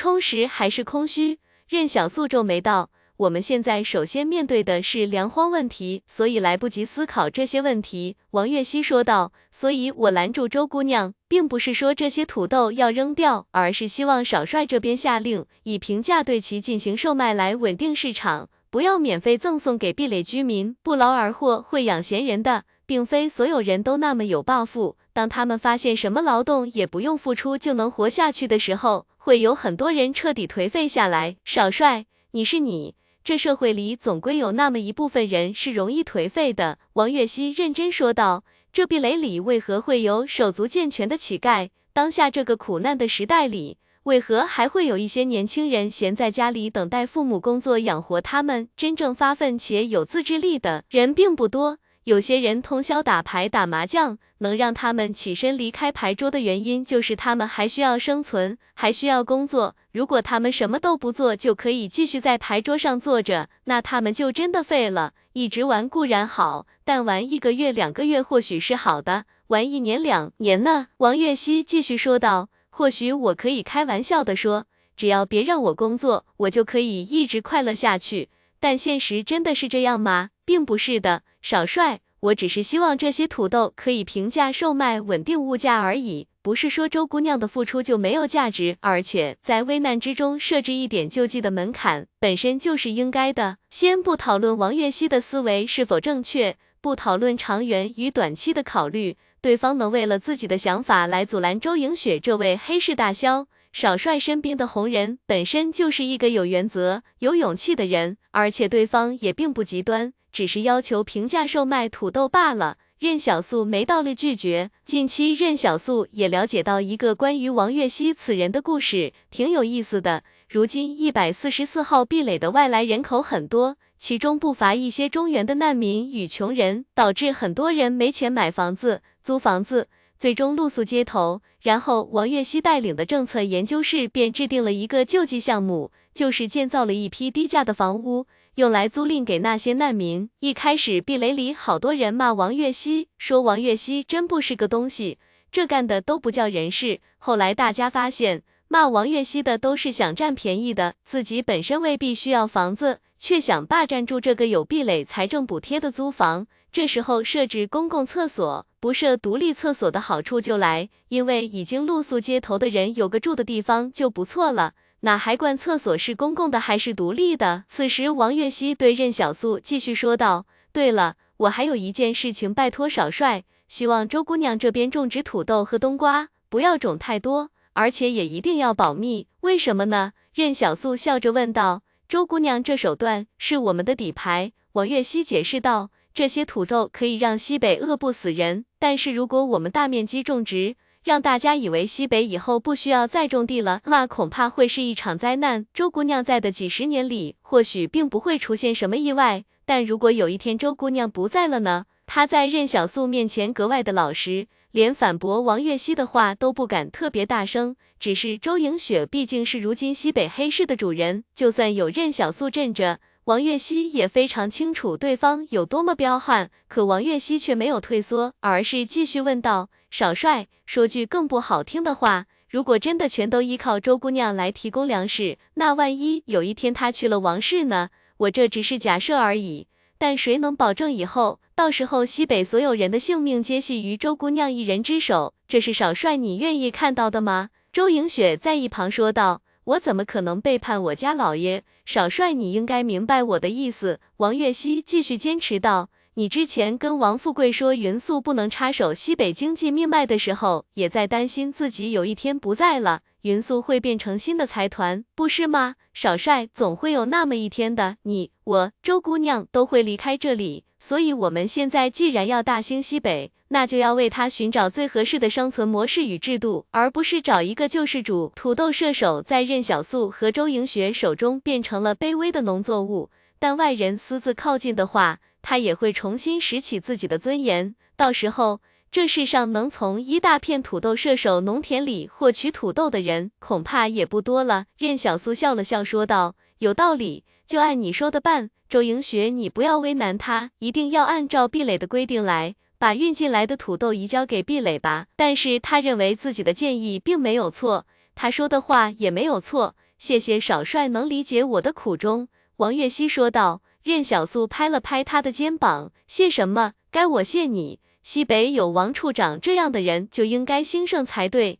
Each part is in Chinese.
充实还是空虚？任小素皱眉道。我们现在首先面对的是粮荒问题，所以来不及思考这些问题。王月熙说道。所以我拦住周姑娘，并不是说这些土豆要扔掉，而是希望少帅这边下令，以平价对其进行售卖来稳定市场，不要免费赠送给壁垒居民。不劳而获会养闲人的，并非所有人都那么有抱负。当他们发现什么劳动也不用付出就能活下去的时候，会有很多人彻底颓废下来。少帅，你是你。这社会里总归有那么一部分人是容易颓废的，王月熙认真说道。这壁垒里为何会有手足健全的乞丐？当下这个苦难的时代里，为何还会有一些年轻人闲在家里等待父母工作养活他们？真正发奋且有自制力的人并不多。有些人通宵打牌打麻将，能让他们起身离开牌桌的原因，就是他们还需要生存，还需要工作。如果他们什么都不做，就可以继续在牌桌上坐着，那他们就真的废了。一直玩固然好，但玩一个月、两个月或许是好的，玩一年、两年呢？王月熙继续说道。或许我可以开玩笑的说，只要别让我工作，我就可以一直快乐下去。但现实真的是这样吗？并不是的。少帅，我只是希望这些土豆可以平价售卖，稳定物价而已，不是说周姑娘的付出就没有价值。而且在危难之中设置一点救济的门槛，本身就是应该的。先不讨论王月熙的思维是否正确，不讨论长远与短期的考虑，对方能为了自己的想法来阻拦周莹雪这位黑市大枭，少帅身边的红人本身就是一个有原则、有勇气的人，而且对方也并不极端。只是要求平价售卖土豆罢了。任小素没道理拒绝。近期任小素也了解到一个关于王月熙此人的故事，挺有意思的。如今一百四十四号壁垒的外来人口很多，其中不乏一些中原的难民与穷人，导致很多人没钱买房子、租房子，最终露宿街头。然后王月熙带领的政策研究室便制定了一个救济项目，就是建造了一批低价的房屋。用来租赁给那些难民。一开始，壁垒里好多人骂王月熙，说王月熙真不是个东西，这干的都不叫人事。后来大家发现，骂王月熙的都是想占便宜的，自己本身未必需要房子，却想霸占住这个有壁垒财政补贴的租房。这时候设置公共厕所，不设独立厕所的好处就来，因为已经露宿街头的人有个住的地方就不错了。哪还管厕所是公共的还是独立的？此时，王月熙对任小素继续说道：“对了，我还有一件事情拜托少帅，希望周姑娘这边种植土豆和冬瓜不要种太多，而且也一定要保密。为什么呢？”任小素笑着问道：“周姑娘这手段是我们的底牌。”王月熙解释道：“这些土豆可以让西北饿不死人，但是如果我们大面积种植，”让大家以为西北以后不需要再种地了，那恐怕会是一场灾难。周姑娘在的几十年里，或许并不会出现什么意外，但如果有一天周姑娘不在了呢？她在任小素面前格外的老实，连反驳王月熙的话都不敢特别大声。只是周莹雪毕竟是如今西北黑市的主人，就算有任小素镇着，王月熙也非常清楚对方有多么彪悍。可王月熙却没有退缩，而是继续问道。少帅，说句更不好听的话，如果真的全都依靠周姑娘来提供粮食，那万一有一天她去了王室呢？我这只是假设而已，但谁能保证以后，到时候西北所有人的性命皆系于周姑娘一人之手？这是少帅你愿意看到的吗？周莹雪在一旁说道。我怎么可能背叛我家老爷？少帅你应该明白我的意思。王月熙继续坚持道。你之前跟王富贵说云素不能插手西北经济命脉的时候，也在担心自己有一天不在了，云素会变成新的财团，不是吗？少帅，总会有那么一天的，你、我、周姑娘都会离开这里，所以我们现在既然要大兴西北，那就要为他寻找最合适的生存模式与制度，而不是找一个救世主。土豆射手在任小素和周莹雪手中变成了卑微的农作物，但外人私自靠近的话。他也会重新拾起自己的尊严，到时候这世上能从一大片土豆射手农田里获取土豆的人，恐怕也不多了。任小苏笑了笑说道：“有道理，就按你说的办。周莹雪，你不要为难他，一定要按照壁垒的规定来，把运进来的土豆移交给壁垒吧。”但是他认为自己的建议并没有错，他说的话也没有错。谢谢少帅能理解我的苦衷。王月熙说道。任小素拍了拍他的肩膀，谢什么？该我谢你。西北有王处长这样的人，就应该兴盛才对。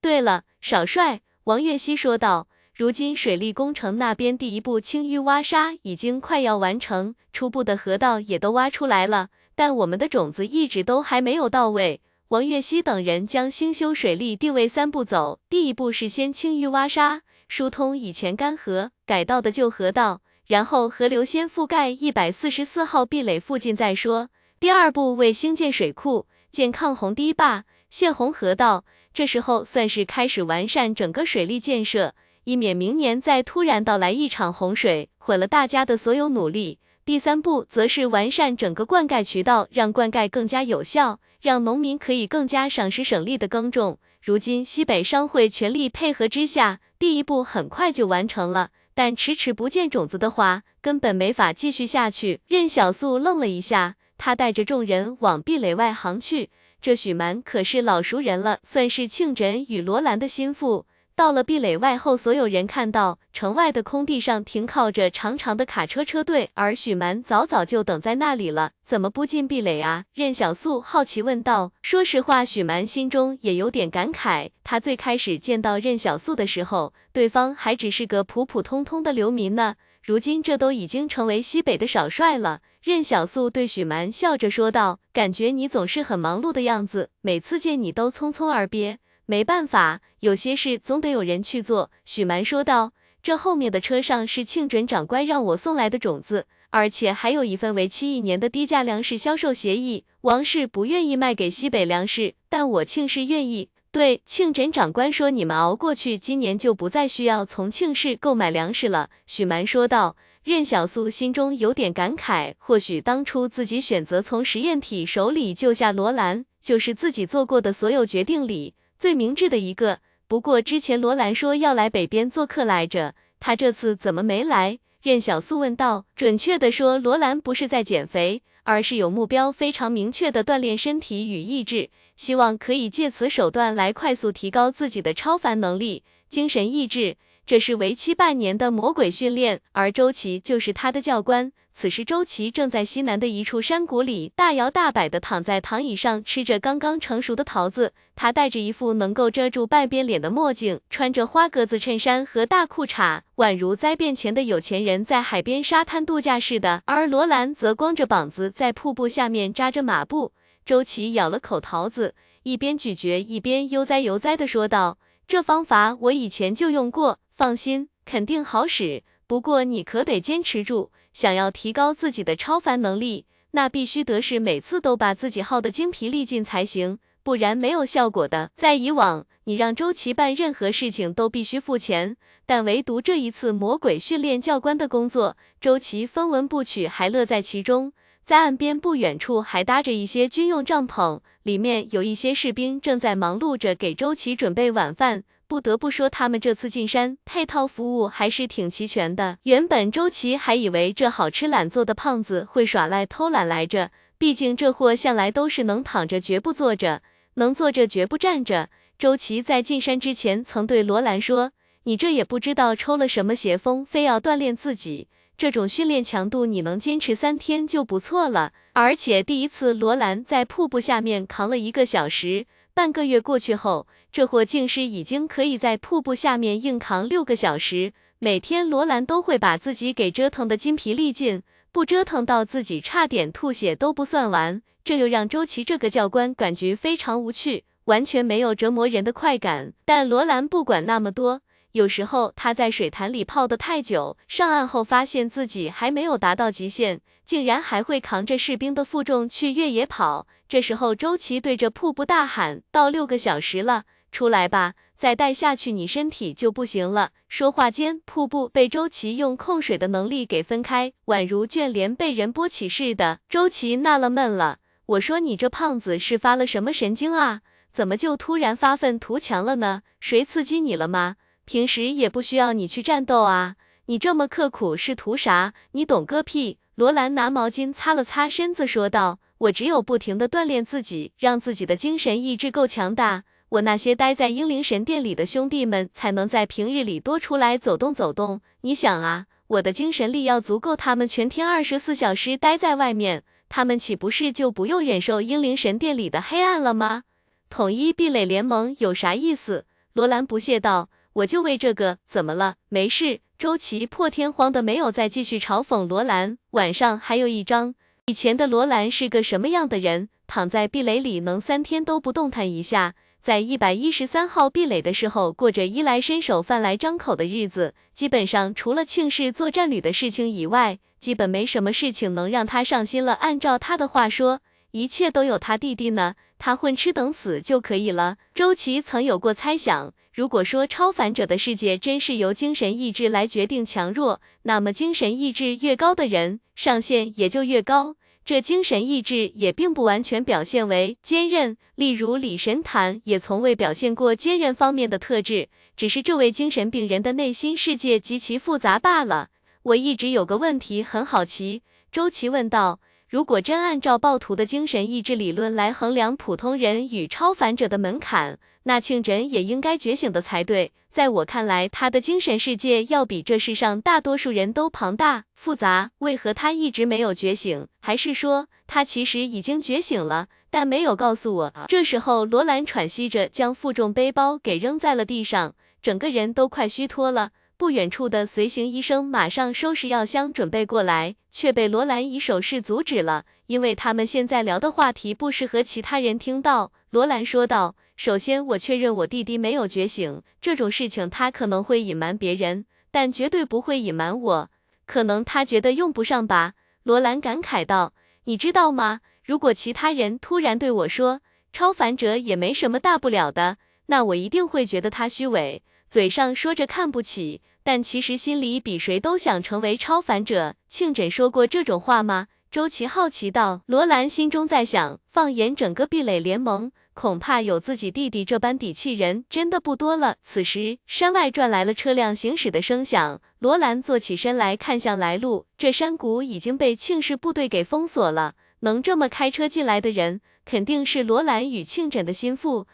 对了，少帅，王月熙说道，如今水利工程那边第一步清淤挖沙已经快要完成，初步的河道也都挖出来了，但我们的种子一直都还没有到位。王月熙等人将兴修水利定位三步走，第一步是先清淤挖沙，疏通以前干涸改道的旧河道。然后河流先覆盖一百四十四号壁垒附近再说。第二步为兴建水库，建抗洪堤坝，泄洪河道。这时候算是开始完善整个水利建设，以免明年再突然到来一场洪水，毁了大家的所有努力。第三步则是完善整个灌溉渠道，让灌溉更加有效，让农民可以更加省时省力的耕种。如今西北商会全力配合之下，第一步很快就完成了。但迟迟不见种子的话，根本没法继续下去。任小素愣了一下，他带着众人往壁垒外行去。这许蛮可是老熟人了，算是庆枕与罗兰的心腹。到了壁垒外后，所有人看到城外的空地上停靠着长长的卡车车队，而许蛮早早就等在那里了。怎么不进壁垒啊？任小素好奇问道。说实话，许蛮心中也有点感慨。他最开始见到任小素的时候，对方还只是个普普通通的流民呢，如今这都已经成为西北的少帅了。任小素对许蛮笑着说道：“感觉你总是很忙碌的样子，每次见你都匆匆而别。”没办法，有些事总得有人去做。”许蛮说道，“这后面的车上是庆准长官让我送来的种子，而且还有一份为期一年的低价粮食销售协议。王氏不愿意卖给西北粮食，但我庆氏愿意。对，庆准长官说你们熬过去，今年就不再需要从庆氏购买粮食了。”许蛮说道。任小素心中有点感慨，或许当初自己选择从实验体手里救下罗兰，就是自己做过的所有决定里。最明智的一个，不过之前罗兰说要来北边做客来着，他这次怎么没来？任小素问道。准确的说，罗兰不是在减肥，而是有目标非常明确的锻炼身体与意志，希望可以借此手段来快速提高自己的超凡能力、精神意志。这是为期半年的魔鬼训练，而周琦就是他的教官。此时，周琦正在西南的一处山谷里，大摇大摆地躺在躺椅上，吃着刚刚成熟的桃子。他戴着一副能够遮住半边脸的墨镜，穿着花格子衬衫和大裤衩，宛如灾变前的有钱人在海边沙滩度假似的。而罗兰则光着膀子在瀑布下面扎着马步。周琦咬了口桃子，一边咀嚼一边悠哉悠哉地说道：“这方法我以前就用过，放心，肯定好使。不过你可得坚持住。”想要提高自己的超凡能力，那必须得是每次都把自己耗得精疲力尽才行，不然没有效果的。在以往，你让周琦办任何事情都必须付钱，但唯独这一次魔鬼训练教官的工作，周琦分文不取，还乐在其中。在岸边不远处还搭着一些军用帐篷，里面有一些士兵正在忙碌着给周琦准备晚饭。不得不说，他们这次进山配套服务还是挺齐全的。原本周琦还以为这好吃懒做的胖子会耍赖偷懒来着，毕竟这货向来都是能躺着绝不坐着，能坐着绝不站着。周琦在进山之前曾对罗兰说：“你这也不知道抽了什么邪风，非要锻炼自己。这种训练强度，你能坚持三天就不错了。而且第一次罗兰在瀑布下面扛了一个小时。”半个月过去后，这货竟是已经可以在瀑布下面硬扛六个小时。每天罗兰都会把自己给折腾的筋疲力尽，不折腾到自己差点吐血都不算完。这就让周琦这个教官感觉非常无趣，完全没有折磨人的快感。但罗兰不管那么多，有时候他在水潭里泡得太久，上岸后发现自己还没有达到极限，竟然还会扛着士兵的负重去越野跑。这时候，周琦对着瀑布大喊：“到六个小时了，出来吧！再待下去，你身体就不行了。”说话间，瀑布被周琦用控水的能力给分开，宛如卷帘被人拨起似的。周琦纳了闷了：“我说你这胖子是发了什么神经啊？怎么就突然发愤图强了呢？谁刺激你了吗？平时也不需要你去战斗啊！你这么刻苦是图啥？你懂个屁！”罗兰拿毛巾擦了擦身子，说道。我只有不停的锻炼自己，让自己的精神意志够强大，我那些待在英灵神殿里的兄弟们才能在平日里多出来走动走动。你想啊，我的精神力要足够他们全天二十四小时待在外面，他们岂不是就不用忍受英灵神殿里的黑暗了吗？统一壁垒联盟有啥意思？罗兰不屑道。我就为这个，怎么了？没事。周琦破天荒的没有再继续嘲讽罗兰。晚上还有一张。以前的罗兰是个什么样的人？躺在壁垒里能三天都不动弹一下，在一百一十三号壁垒的时候，过着衣来伸手饭来张口的日子。基本上除了庆氏做战旅的事情以外，基本没什么事情能让他上心了。按照他的话说，一切都有他弟弟呢，他混吃等死就可以了。周琦曾有过猜想。如果说超凡者的世界真是由精神意志来决定强弱，那么精神意志越高的人，上限也就越高。这精神意志也并不完全表现为坚韧，例如李神坛也从未表现过坚韧方面的特质，只是这位精神病人的内心世界极其复杂罢了。我一直有个问题很好奇，周琦问道：如果真按照暴徒的精神意志理论来衡量普通人与超凡者的门槛？那庆枕也应该觉醒的才对，在我看来，他的精神世界要比这世上大多数人都庞大复杂。为何他一直没有觉醒？还是说他其实已经觉醒了，但没有告诉我？这时候，罗兰喘息着将负重背包给扔在了地上，整个人都快虚脱了。不远处的随行医生马上收拾药箱准备过来，却被罗兰以手势阻止了，因为他们现在聊的话题不适合其他人听到。罗兰说道。首先，我确认我弟弟没有觉醒，这种事情他可能会隐瞒别人，但绝对不会隐瞒我。可能他觉得用不上吧？罗兰感慨道。你知道吗？如果其他人突然对我说，超凡者也没什么大不了的，那我一定会觉得他虚伪，嘴上说着看不起，但其实心里比谁都想成为超凡者。庆枕说过这种话吗？周琦好奇道。罗兰心中在想，放眼整个壁垒联盟。恐怕有自己弟弟这般底气人真的不多了。此时，山外传来了车辆行驶的声响。罗兰坐起身来看向来路，这山谷已经被庆氏部队给封锁了。能这么开车进来的人，肯定是罗兰与庆枕的心腹。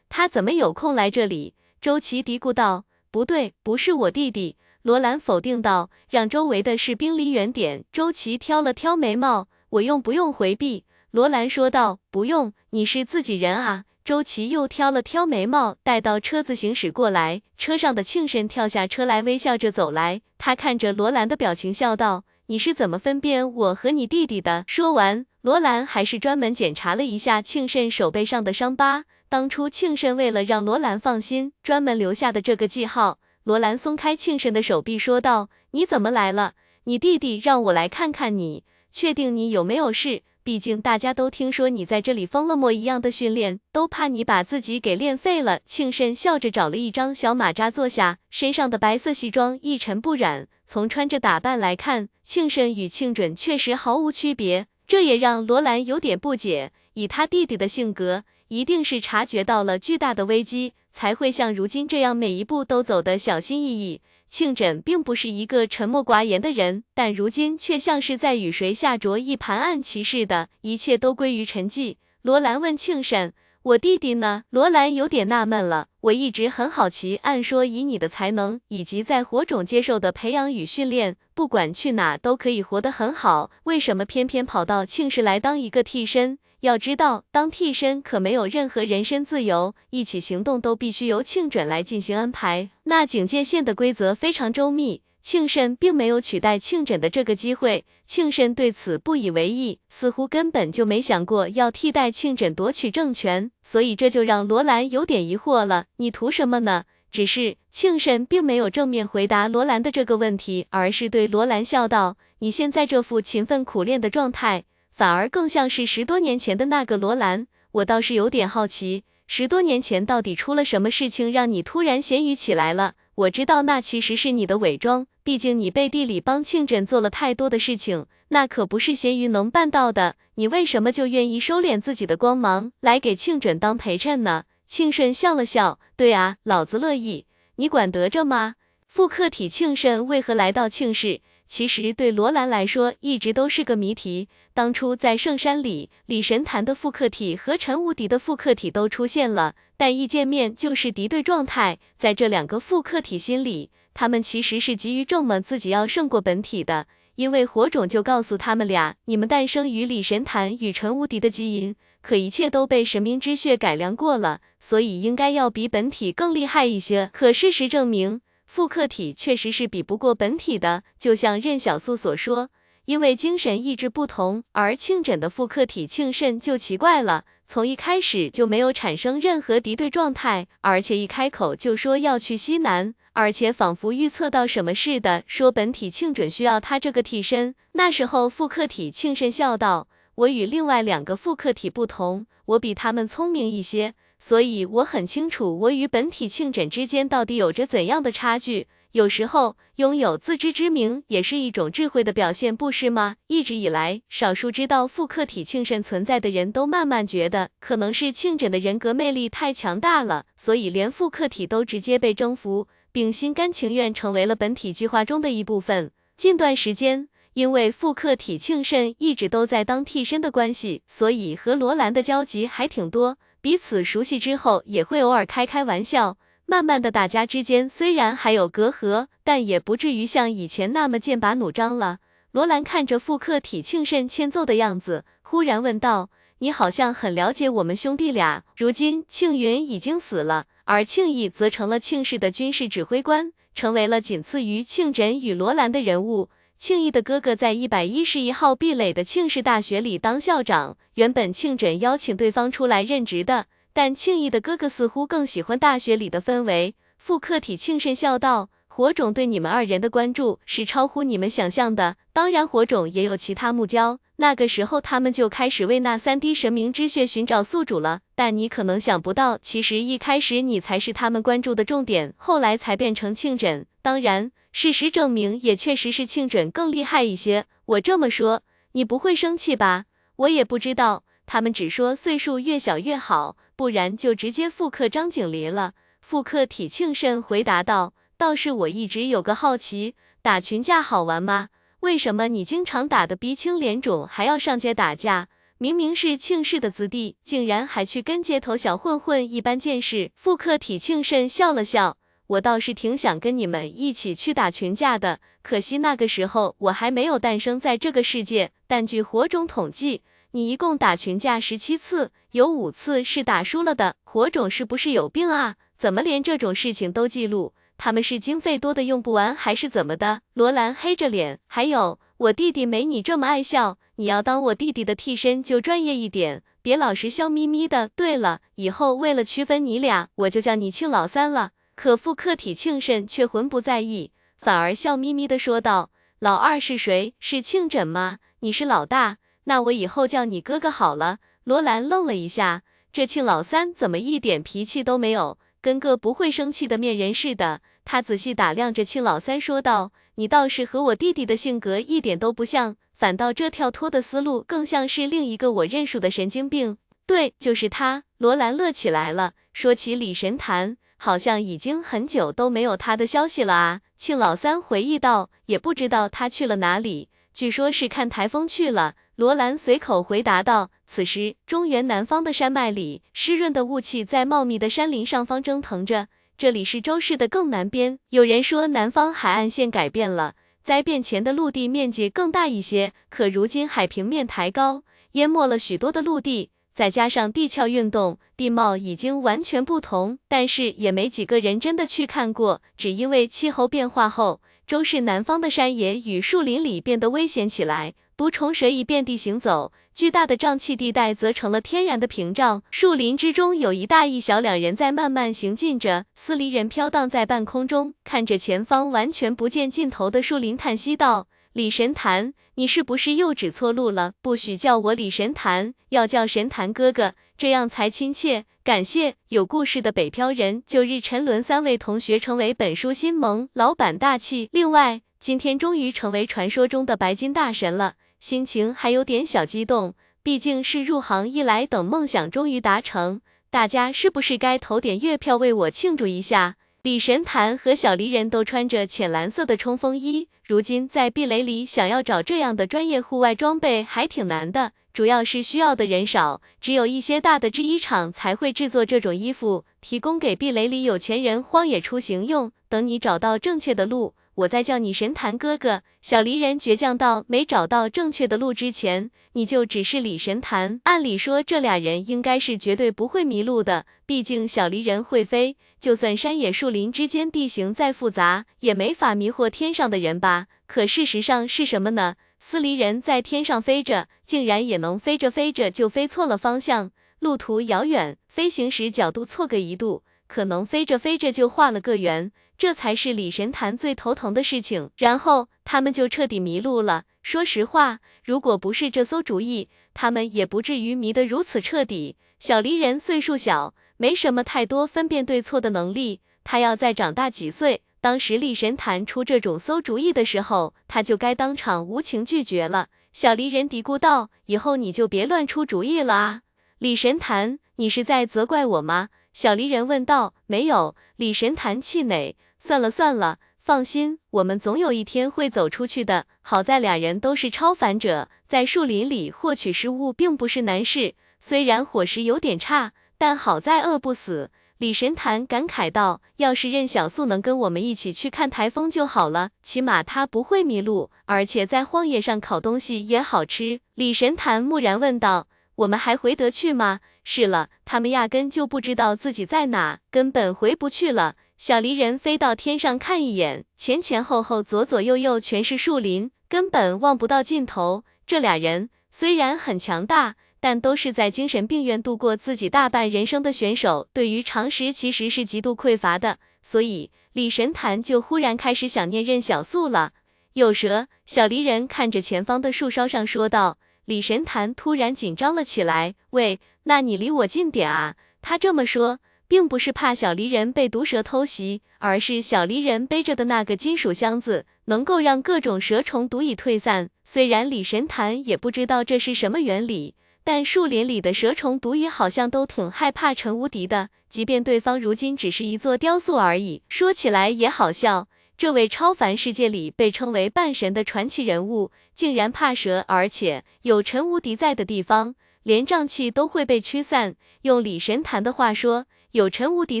他怎么有空来这里？周琦嘀咕道。不对，不是我弟弟。罗兰否定道，让周围的士兵离远点。周琦挑了挑眉毛，我用不用回避？罗兰说道：“不用，你是自己人啊。”周琦又挑了挑眉毛，待到车子行驶过来，车上的庆慎跳下车来，微笑着走来。他看着罗兰的表情，笑道：“你是怎么分辨我和你弟弟的？”说完，罗兰还是专门检查了一下庆慎手背上的伤疤。当初庆慎为了让罗兰放心，专门留下的这个记号。罗兰松开庆慎的手臂，说道：“你怎么来了？你弟弟让我来看看你，确定你有没有事。”毕竟大家都听说你在这里疯了魔一样的训练，都怕你把自己给练废了。庆慎笑着找了一张小马扎坐下，身上的白色西装一尘不染。从穿着打扮来看，庆慎与庆准确实毫无区别，这也让罗兰有点不解。以他弟弟的性格，一定是察觉到了巨大的危机，才会像如今这样每一步都走得小心翼翼。庆枕并不是一个沉默寡言的人，但如今却像是在与谁下着一盘暗棋似的，一切都归于沉寂。罗兰问庆婶：“我弟弟呢？”罗兰有点纳闷了。我一直很好奇，按说以你的才能以及在火种接受的培养与训练，不管去哪都可以活得很好，为什么偏偏跑到庆氏来当一个替身？要知道，当替身可没有任何人身自由，一起行动都必须由庆准来进行安排。那警戒线的规则非常周密，庆慎并没有取代庆枕的这个机会。庆慎对此不以为意，似乎根本就没想过要替代庆枕夺取政权。所以这就让罗兰有点疑惑了。你图什么呢？只是庆慎并没有正面回答罗兰的这个问题，而是对罗兰笑道：“你现在这副勤奋苦练的状态。”反而更像是十多年前的那个罗兰，我倒是有点好奇，十多年前到底出了什么事情，让你突然咸鱼起来了？我知道那其实是你的伪装，毕竟你背地里帮庆枕做了太多的事情，那可不是咸鱼能办到的。你为什么就愿意收敛自己的光芒，来给庆枕当陪衬呢？庆慎笑了笑，对啊，老子乐意，你管得着吗？复刻体庆慎为何来到庆氏？其实对罗兰来说一直都是个谜题。当初在圣山里，李神坛的复刻体和陈无敌的复刻体都出现了，但一见面就是敌对状态。在这两个复刻体心里，他们其实是急于证明自己要胜过本体的，因为火种就告诉他们俩，你们诞生于李神坛与陈无敌的基因。可一切都被神明之血改良过了，所以应该要比本体更厉害一些。可事实证明，复刻体确实是比不过本体的。就像任小素所说，因为精神意志不同，而庆枕的复刻体庆慎就奇怪了，从一开始就没有产生任何敌对状态，而且一开口就说要去西南，而且仿佛预测到什么似的，说本体庆准需要他这个替身。那时候复刻体庆慎笑道。我与另外两个复刻体不同，我比他们聪明一些，所以我很清楚我与本体庆枕之间到底有着怎样的差距。有时候拥有自知之明也是一种智慧的表现，不是吗？一直以来，少数知道复刻体庆神存在的人都慢慢觉得，可能是庆枕的人格魅力太强大了，所以连复刻体都直接被征服，并心甘情愿成为了本体计划中的一部分。近段时间。因为复刻体庆慎一直都在当替身的关系，所以和罗兰的交集还挺多。彼此熟悉之后，也会偶尔开开玩笑。慢慢的，大家之间虽然还有隔阂，但也不至于像以前那么剑拔弩张了。罗兰看着复刻体庆慎欠揍的样子，忽然问道：“你好像很了解我们兄弟俩。如今庆云已经死了，而庆义则成了庆氏的军事指挥官，成为了仅次于庆枕与罗兰的人物。”庆义的哥哥在一百一十一号壁垒的庆氏大学里当校长。原本庆枕邀请对方出来任职的，但庆义的哥哥似乎更喜欢大学里的氛围。复刻体庆慎笑道：“火种对你们二人的关注是超乎你们想象的。当然，火种也有其他目标。那个时候，他们就开始为那三滴神明之血寻找宿主了。但你可能想不到，其实一开始你才是他们关注的重点，后来才变成庆枕。当然。”事实证明，也确实是庆准更厉害一些。我这么说，你不会生气吧？我也不知道，他们只说岁数越小越好，不然就直接复刻张景离了。复刻体庆慎回答道：“倒是我一直有个好奇，打群架好玩吗？为什么你经常打得鼻青脸肿，还要上街打架？明明是庆氏的子弟，竟然还去跟街头小混混一般见识。”复刻体庆慎笑了笑。我倒是挺想跟你们一起去打群架的，可惜那个时候我还没有诞生在这个世界。但据火种统计，你一共打群架十七次，有五次是打输了的。火种是不是有病啊？怎么连这种事情都记录？他们是经费多的用不完，还是怎么的？罗兰黑着脸，还有我弟弟没你这么爱笑。你要当我弟弟的替身就专业一点，别老是笑眯眯的。对了，以后为了区分你俩，我就叫你庆老三了。可复刻体庆慎却浑不在意，反而笑眯眯的说道：“老二是谁？是庆枕吗？你是老大，那我以后叫你哥哥好了。”罗兰愣了一下，这庆老三怎么一点脾气都没有，跟个不会生气的面人似的。他仔细打量着庆老三，说道：“你倒是和我弟弟的性格一点都不像，反倒这跳脱的思路更像是另一个我认识的神经病。”对，就是他。罗兰乐起来了，说起李神坛。好像已经很久都没有他的消息了啊！庆老三回忆道，也不知道他去了哪里，据说是看台风去了。罗兰随口回答道。此时，中原南方的山脉里，湿润的雾气在茂密的山林上方蒸腾着。这里是周氏的更南边，有人说南方海岸线改变了，灾变前的陆地面积更大一些，可如今海平面抬高，淹没了许多的陆地。再加上地壳运动，地貌已经完全不同，但是也没几个人真的去看过。只因为气候变化后，周氏南方的山野与树林里变得危险起来，毒虫蛇蚁遍地行走，巨大的瘴气地带则成了天然的屏障。树林之中有一大一小两人在慢慢行进着，司离人飘荡在半空中，看着前方完全不见尽头的树林，叹息道。李神坛，你是不是又指错路了？不许叫我李神坛，要叫神坛哥哥，这样才亲切。感谢有故事的北漂人，九日沉沦三位同学成为本书新盟老板，大气。另外，今天终于成为传说中的白金大神了，心情还有点小激动，毕竟是入行以来等梦想终于达成。大家是不是该投点月票为我庆祝一下？李神坛和小离人都穿着浅蓝色的冲锋衣，如今在壁垒里想要找这样的专业户外装备还挺难的。主要是需要的人少，只有一些大的制衣厂才会制作这种衣服，提供给壁垒里有钱人荒野出行用。等你找到正确的路，我再叫你神坛哥哥。小离人倔强到没找到正确的路之前，你就只是李神坛。按理说这俩人应该是绝对不会迷路的，毕竟小离人会飞，就算山野树林之间地形再复杂，也没法迷惑天上的人吧？可事实上是什么呢？司离人在天上飞着，竟然也能飞着飞着就飞错了方向，路途遥远，飞行时角度错个一度，可能飞着飞着就画了个圆，这才是李神坛最头疼的事情。然后他们就彻底迷路了。说实话，如果不是这馊主意，他们也不至于迷得如此彻底。小离人岁数小，没什么太多分辨对错的能力，他要再长大几岁。当时李神坛出这种馊主意的时候，他就该当场无情拒绝了。小离人嘀咕道：“以后你就别乱出主意了啊！”李神坛，你是在责怪我吗？小离人问道。没有。李神坛气馁，算了算了，放心，我们总有一天会走出去的。好在俩人都是超凡者，在树林里获取食物并不是难事，虽然伙食有点差，但好在饿不死。李神坛感慨道：“要是任小素能跟我们一起去看台风就好了，起码她不会迷路，而且在荒野上烤东西也好吃。”李神坛木然问道：“我们还回得去吗？”“是了，他们压根就不知道自己在哪，根本回不去了。”小离人飞到天上看一眼，前前后后、左左右右全是树林，根本望不到尽头。这俩人虽然很强大。但都是在精神病院度过自己大半人生的选手，对于常识其实是极度匮乏的，所以李神坛就忽然开始想念任小素了。有蛇，小离人看着前方的树梢上说道。李神坛突然紧张了起来，喂，那你离我近点啊！他这么说，并不是怕小离人被毒蛇偷袭，而是小离人背着的那个金属箱子能够让各种蛇虫毒蚁退散。虽然李神坛也不知道这是什么原理。但树林里的蛇虫毒鱼好像都挺害怕陈无敌的，即便对方如今只是一座雕塑而已。说起来也好笑，这位超凡世界里被称为半神的传奇人物，竟然怕蛇，而且有陈无敌在的地方，连瘴气都会被驱散。用李神坛的话说，有陈无敌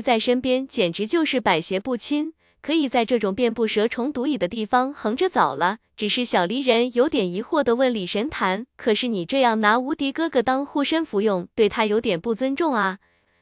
在身边，简直就是百邪不侵。可以在这种遍布蛇虫毒蚁的地方横着走了。只是小离人有点疑惑的问李神坛：“可是你这样拿无敌哥哥当护身符用，对他有点不尊重啊？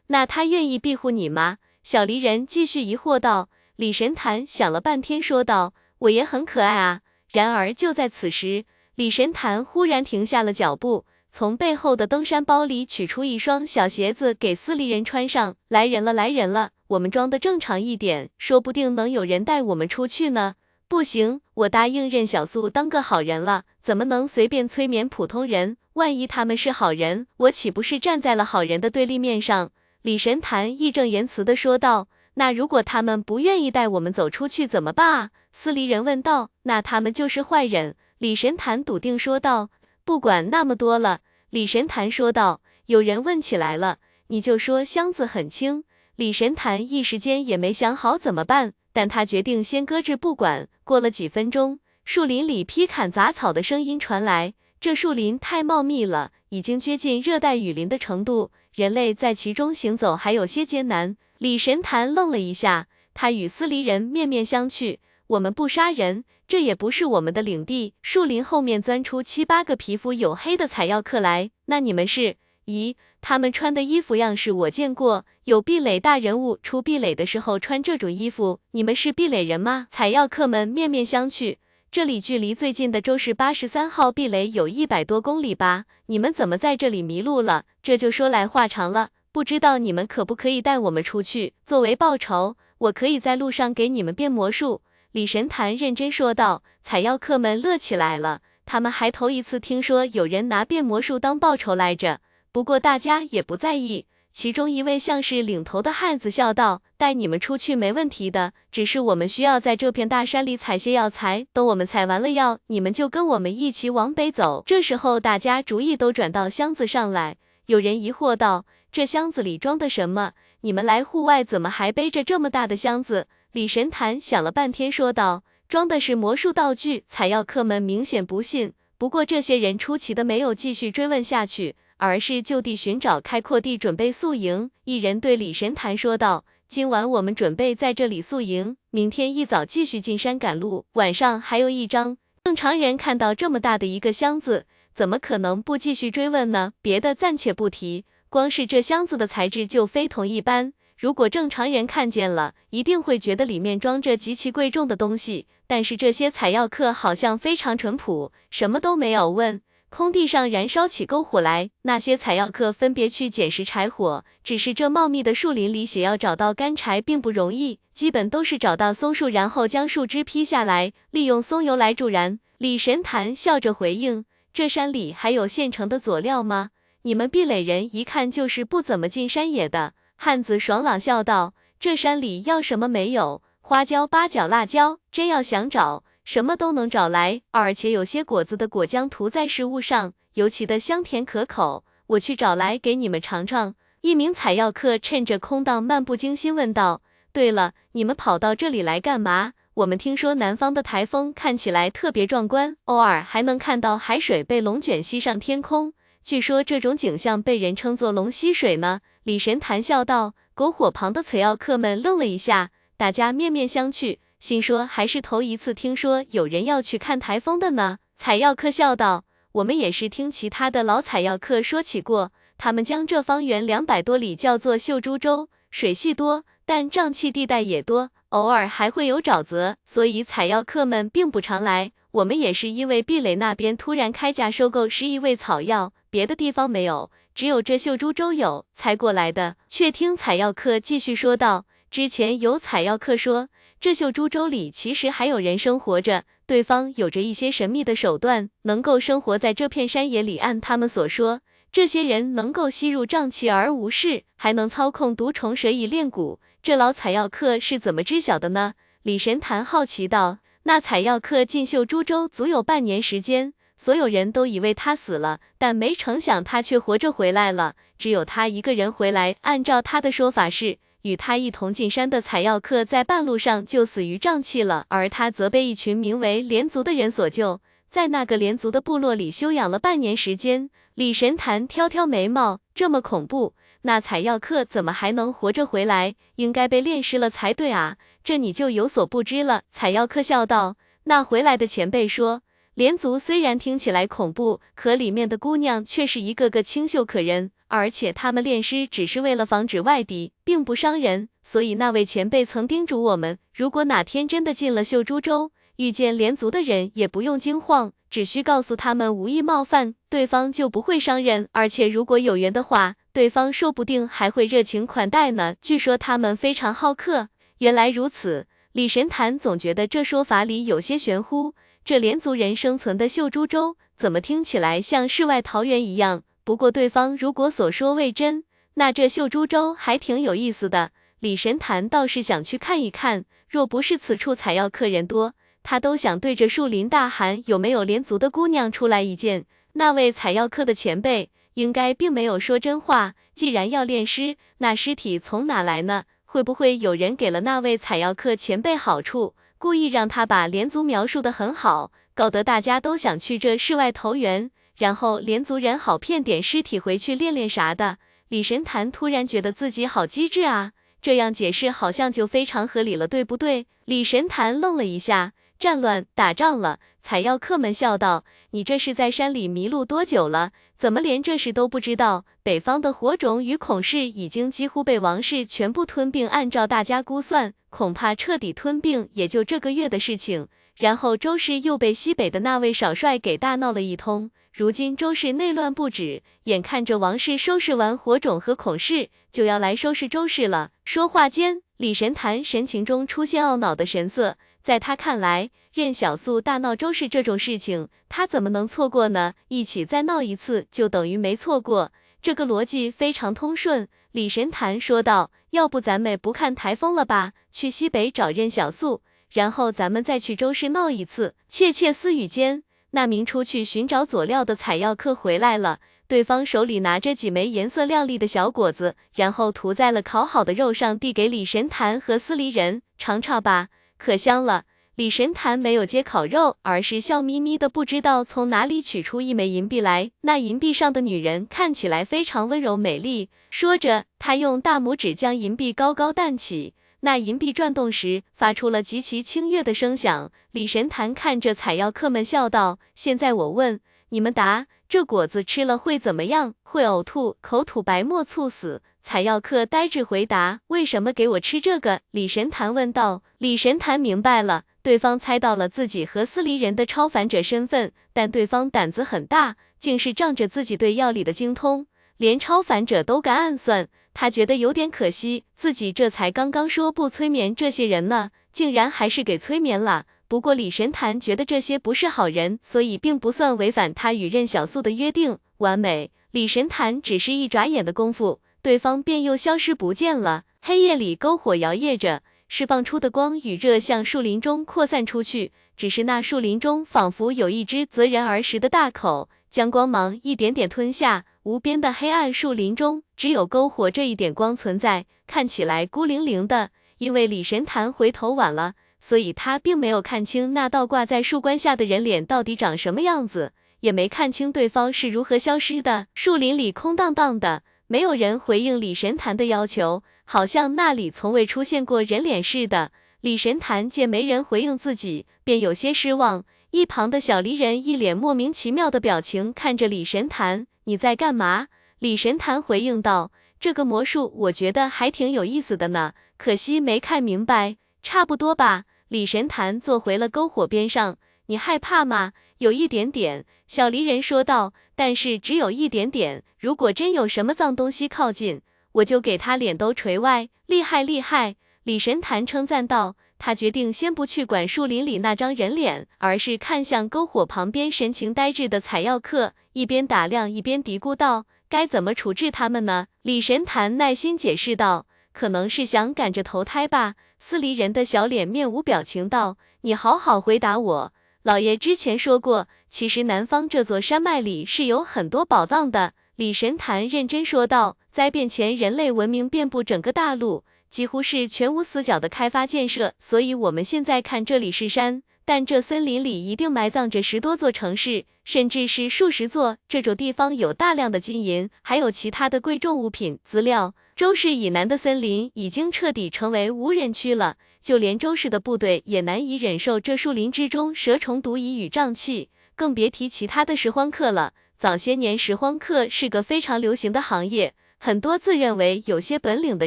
那他愿意庇护你吗？”小离人继续疑惑道。李神坛想了半天，说道：“我也很可爱啊。”然而就在此时，李神坛忽然停下了脚步。从背后的登山包里取出一双小鞋子给司离人穿上。来人了，来人了！我们装的正常一点，说不定能有人带我们出去呢。不行，我答应任小素当个好人了，怎么能随便催眠普通人？万一他们是好人，我岂不是站在了好人的对立面上？李神坛义正言辞的说道。那如果他们不愿意带我们走出去怎么办？司离人问道。那他们就是坏人。李神坛笃定说道。不管那么多了，李神坛说道。有人问起来了，你就说箱子很轻。李神坛一时间也没想好怎么办，但他决定先搁置不管。过了几分钟，树林里劈砍杂草的声音传来。这树林太茂密了，已经接近热带雨林的程度，人类在其中行走还有些艰难。李神坛愣了一下，他与司离人面面相觑。我们不杀人。这也不是我们的领地。树林后面钻出七八个皮肤黝黑的采药客来，那你们是？咦，他们穿的衣服样式我见过，有壁垒大人物出壁垒的时候穿这种衣服。你们是壁垒人吗？采药客们面面相觑。这里距离最近的周氏八十三号壁垒有一百多公里吧？你们怎么在这里迷路了？这就说来话长了，不知道你们可不可以带我们出去？作为报酬，我可以在路上给你们变魔术。李神坛认真说道：“采药客们乐起来了，他们还头一次听说有人拿变魔术当报酬来着。不过大家也不在意。其中一位像是领头的汉子笑道：‘带你们出去没问题的，只是我们需要在这片大山里采些药材。等我们采完了药，你们就跟我们一起往北走。’这时候大家主意都转到箱子上来，有人疑惑道：‘这箱子里装的什么？’你们来户外怎么还背着这么大的箱子？李神坛想了半天，说道：“装的是魔术道具。”采药客们明显不信，不过这些人出奇的没有继续追问下去，而是就地寻找开阔地，准备宿营。一人对李神坛说道：“今晚我们准备在这里宿营，明天一早继续进山赶路。晚上还有一张。”正常人看到这么大的一个箱子，怎么可能不继续追问呢？别的暂且不提，光是这箱子的材质就非同一般。如果正常人看见了，一定会觉得里面装着极其贵重的东西。但是这些采药客好像非常淳朴，什么都没有问。空地上燃烧起篝火来，那些采药客分别去捡拾柴火。只是这茂密的树林里，想要找到干柴并不容易，基本都是找到松树，然后将树枝劈下来，利用松油来助燃。李神坛笑着回应：“这山里还有现成的佐料吗？你们壁垒人一看就是不怎么进山野的。”汉子爽朗笑道：“这山里要什么没有？花椒、八角、辣椒，真要想找，什么都能找来。而且有些果子的果浆涂在食物上，尤其的香甜可口。我去找来给你们尝尝。”一名采药客趁着空档漫不经心问道：“对了，你们跑到这里来干嘛？我们听说南方的台风看起来特别壮观，偶尔还能看到海水被龙卷吸上天空。据说这种景象被人称作龙吸水呢。”李神谈笑道：“篝火旁的采药客们愣了一下，大家面面相觑，心说还是头一次听说有人要去看台风的呢。”采药客笑道：“我们也是听其他的老采药客说起过，他们将这方圆两百多里叫做秀珠洲，水系多，但瘴气地带也多，偶尔还会有沼泽，所以采药客们并不常来。我们也是因为壁垒那边突然开价收购十一味草药，别的地方没有。”只有这秀珠州有才过来的，却听采药客继续说道：“之前有采药客说，这秀珠州里其实还有人生活着，对方有着一些神秘的手段，能够生活在这片山野里。按他们所说，这些人能够吸入瘴气而无事，还能操控毒虫蛇以炼蛊。这老采药客是怎么知晓的呢？”李神坛好奇道：“那采药客进秀珠州足有半年时间。”所有人都以为他死了，但没成想他却活着回来了。只有他一个人回来。按照他的说法是，与他一同进山的采药客在半路上就死于瘴气了，而他则被一群名为连族的人所救，在那个连族的部落里休养了半年时间。李神坛挑挑眉毛，这么恐怖，那采药客怎么还能活着回来？应该被炼尸了才对啊，这你就有所不知了。采药客笑道：“那回来的前辈说。”连族虽然听起来恐怖，可里面的姑娘却是一个个清秀可人，而且他们炼尸只是为了防止外敌，并不伤人。所以那位前辈曾叮嘱我们，如果哪天真的进了秀珠州，遇见连族的人也不用惊慌，只需告诉他们无意冒犯，对方就不会伤人。而且如果有缘的话，对方说不定还会热情款待呢。据说他们非常好客。原来如此，李神坛总觉得这说法里有些玄乎。这连族人生存的秀珠州，怎么听起来像世外桃源一样？不过对方如果所说未真，那这秀珠州还挺有意思的。李神坛倒是想去看一看，若不是此处采药客人多，他都想对着树林大喊有没有连族的姑娘出来一见。那位采药客的前辈应该并没有说真话，既然要炼尸，那尸体从哪来呢？会不会有人给了那位采药客前辈好处？故意让他把连族描述的很好，搞得大家都想去这世外投缘，然后连族人好骗点尸体回去练练啥的。李神坛突然觉得自己好机智啊，这样解释好像就非常合理了，对不对？李神坛愣了一下，战乱打仗了。采药客们笑道：“你这是在山里迷路多久了？怎么连这事都不知道？北方的火种与孔氏已经几乎被王氏全部吞并，按照大家估算。”恐怕彻底吞并也就这个月的事情，然后周氏又被西北的那位少帅给大闹了一通，如今周氏内乱不止，眼看着王氏收拾完火种和孔氏，就要来收拾周氏了。说话间，李神坛神情中出现懊恼的神色，在他看来，任小素大闹周氏这种事情，他怎么能错过呢？一起再闹一次，就等于没错过，这个逻辑非常通顺。李神坛说道。要不咱们不看台风了吧？去西北找任小素，然后咱们再去周氏闹一次。窃窃私语间，那名出去寻找佐料的采药客回来了。对方手里拿着几枚颜色亮丽的小果子，然后涂在了烤好的肉上，递给李神坛和司离人尝尝吧，可香了。李神坛没有接烤肉，而是笑眯眯的，不知道从哪里取出一枚银币来。那银币上的女人看起来非常温柔美丽。说着，他用大拇指将银币高高弹起，那银币转动时发出了极其清悦的声响。李神坛看着采药客们笑道：“现在我问你们答，这果子吃了会怎么样？会呕吐，口吐白沫，猝死。”采药客呆滞回答：“为什么给我吃这个？”李神坛问道。李神坛明白了。对方猜到了自己和司离人的超凡者身份，但对方胆子很大，竟是仗着自己对药理的精通，连超凡者都敢暗算。他觉得有点可惜，自己这才刚刚说不催眠这些人呢，竟然还是给催眠了。不过李神坛觉得这些不是好人，所以并不算违反他与任小素的约定，完美。李神坛只是一眨眼的功夫，对方便又消失不见了。黑夜里，篝火摇曳着。释放出的光与热向树林中扩散出去，只是那树林中仿佛有一只择人而食的大口，将光芒一点点吞下。无边的黑暗树林中，只有篝火这一点光存在，看起来孤零零的。因为李神坛回头晚了，所以他并没有看清那倒挂在树冠下的人脸到底长什么样子，也没看清对方是如何消失的。树林里空荡荡的，没有人回应李神坛的要求。好像那里从未出现过人脸似的。李神坛见没人回应自己，便有些失望。一旁的小离人一脸莫名其妙的表情看着李神坛：“你在干嘛？”李神坛回应道：“这个魔术我觉得还挺有意思的呢，可惜没看明白。”差不多吧。李神坛坐回了篝火边上。你害怕吗？有一点点。小离人说道：“但是只有一点点。如果真有什么脏东西靠近……”我就给他脸都锤歪，厉害厉害！李神坛称赞道。他决定先不去管树林里那张人脸，而是看向篝火旁边神情呆滞的采药客，一边打量一边嘀咕道：“该怎么处置他们呢？”李神坛耐心解释道：“可能是想赶着投胎吧。”司离人的小脸面无表情道：“你好好回答我。老爷之前说过，其实南方这座山脉里是有很多宝藏的。”李神坛认真说道。灾变前，人类文明遍布整个大陆，几乎是全无死角的开发建设。所以，我们现在看这里是山，但这森林里一定埋葬着十多座城市，甚至是数十座。这种地方有大量的金银，还有其他的贵重物品、资料。周氏以南的森林已经彻底成为无人区了，就连周氏的部队也难以忍受这树林之中蛇虫毒蚁与瘴气，更别提其他的拾荒客了。早些年，拾荒客是个非常流行的行业。很多自认为有些本领的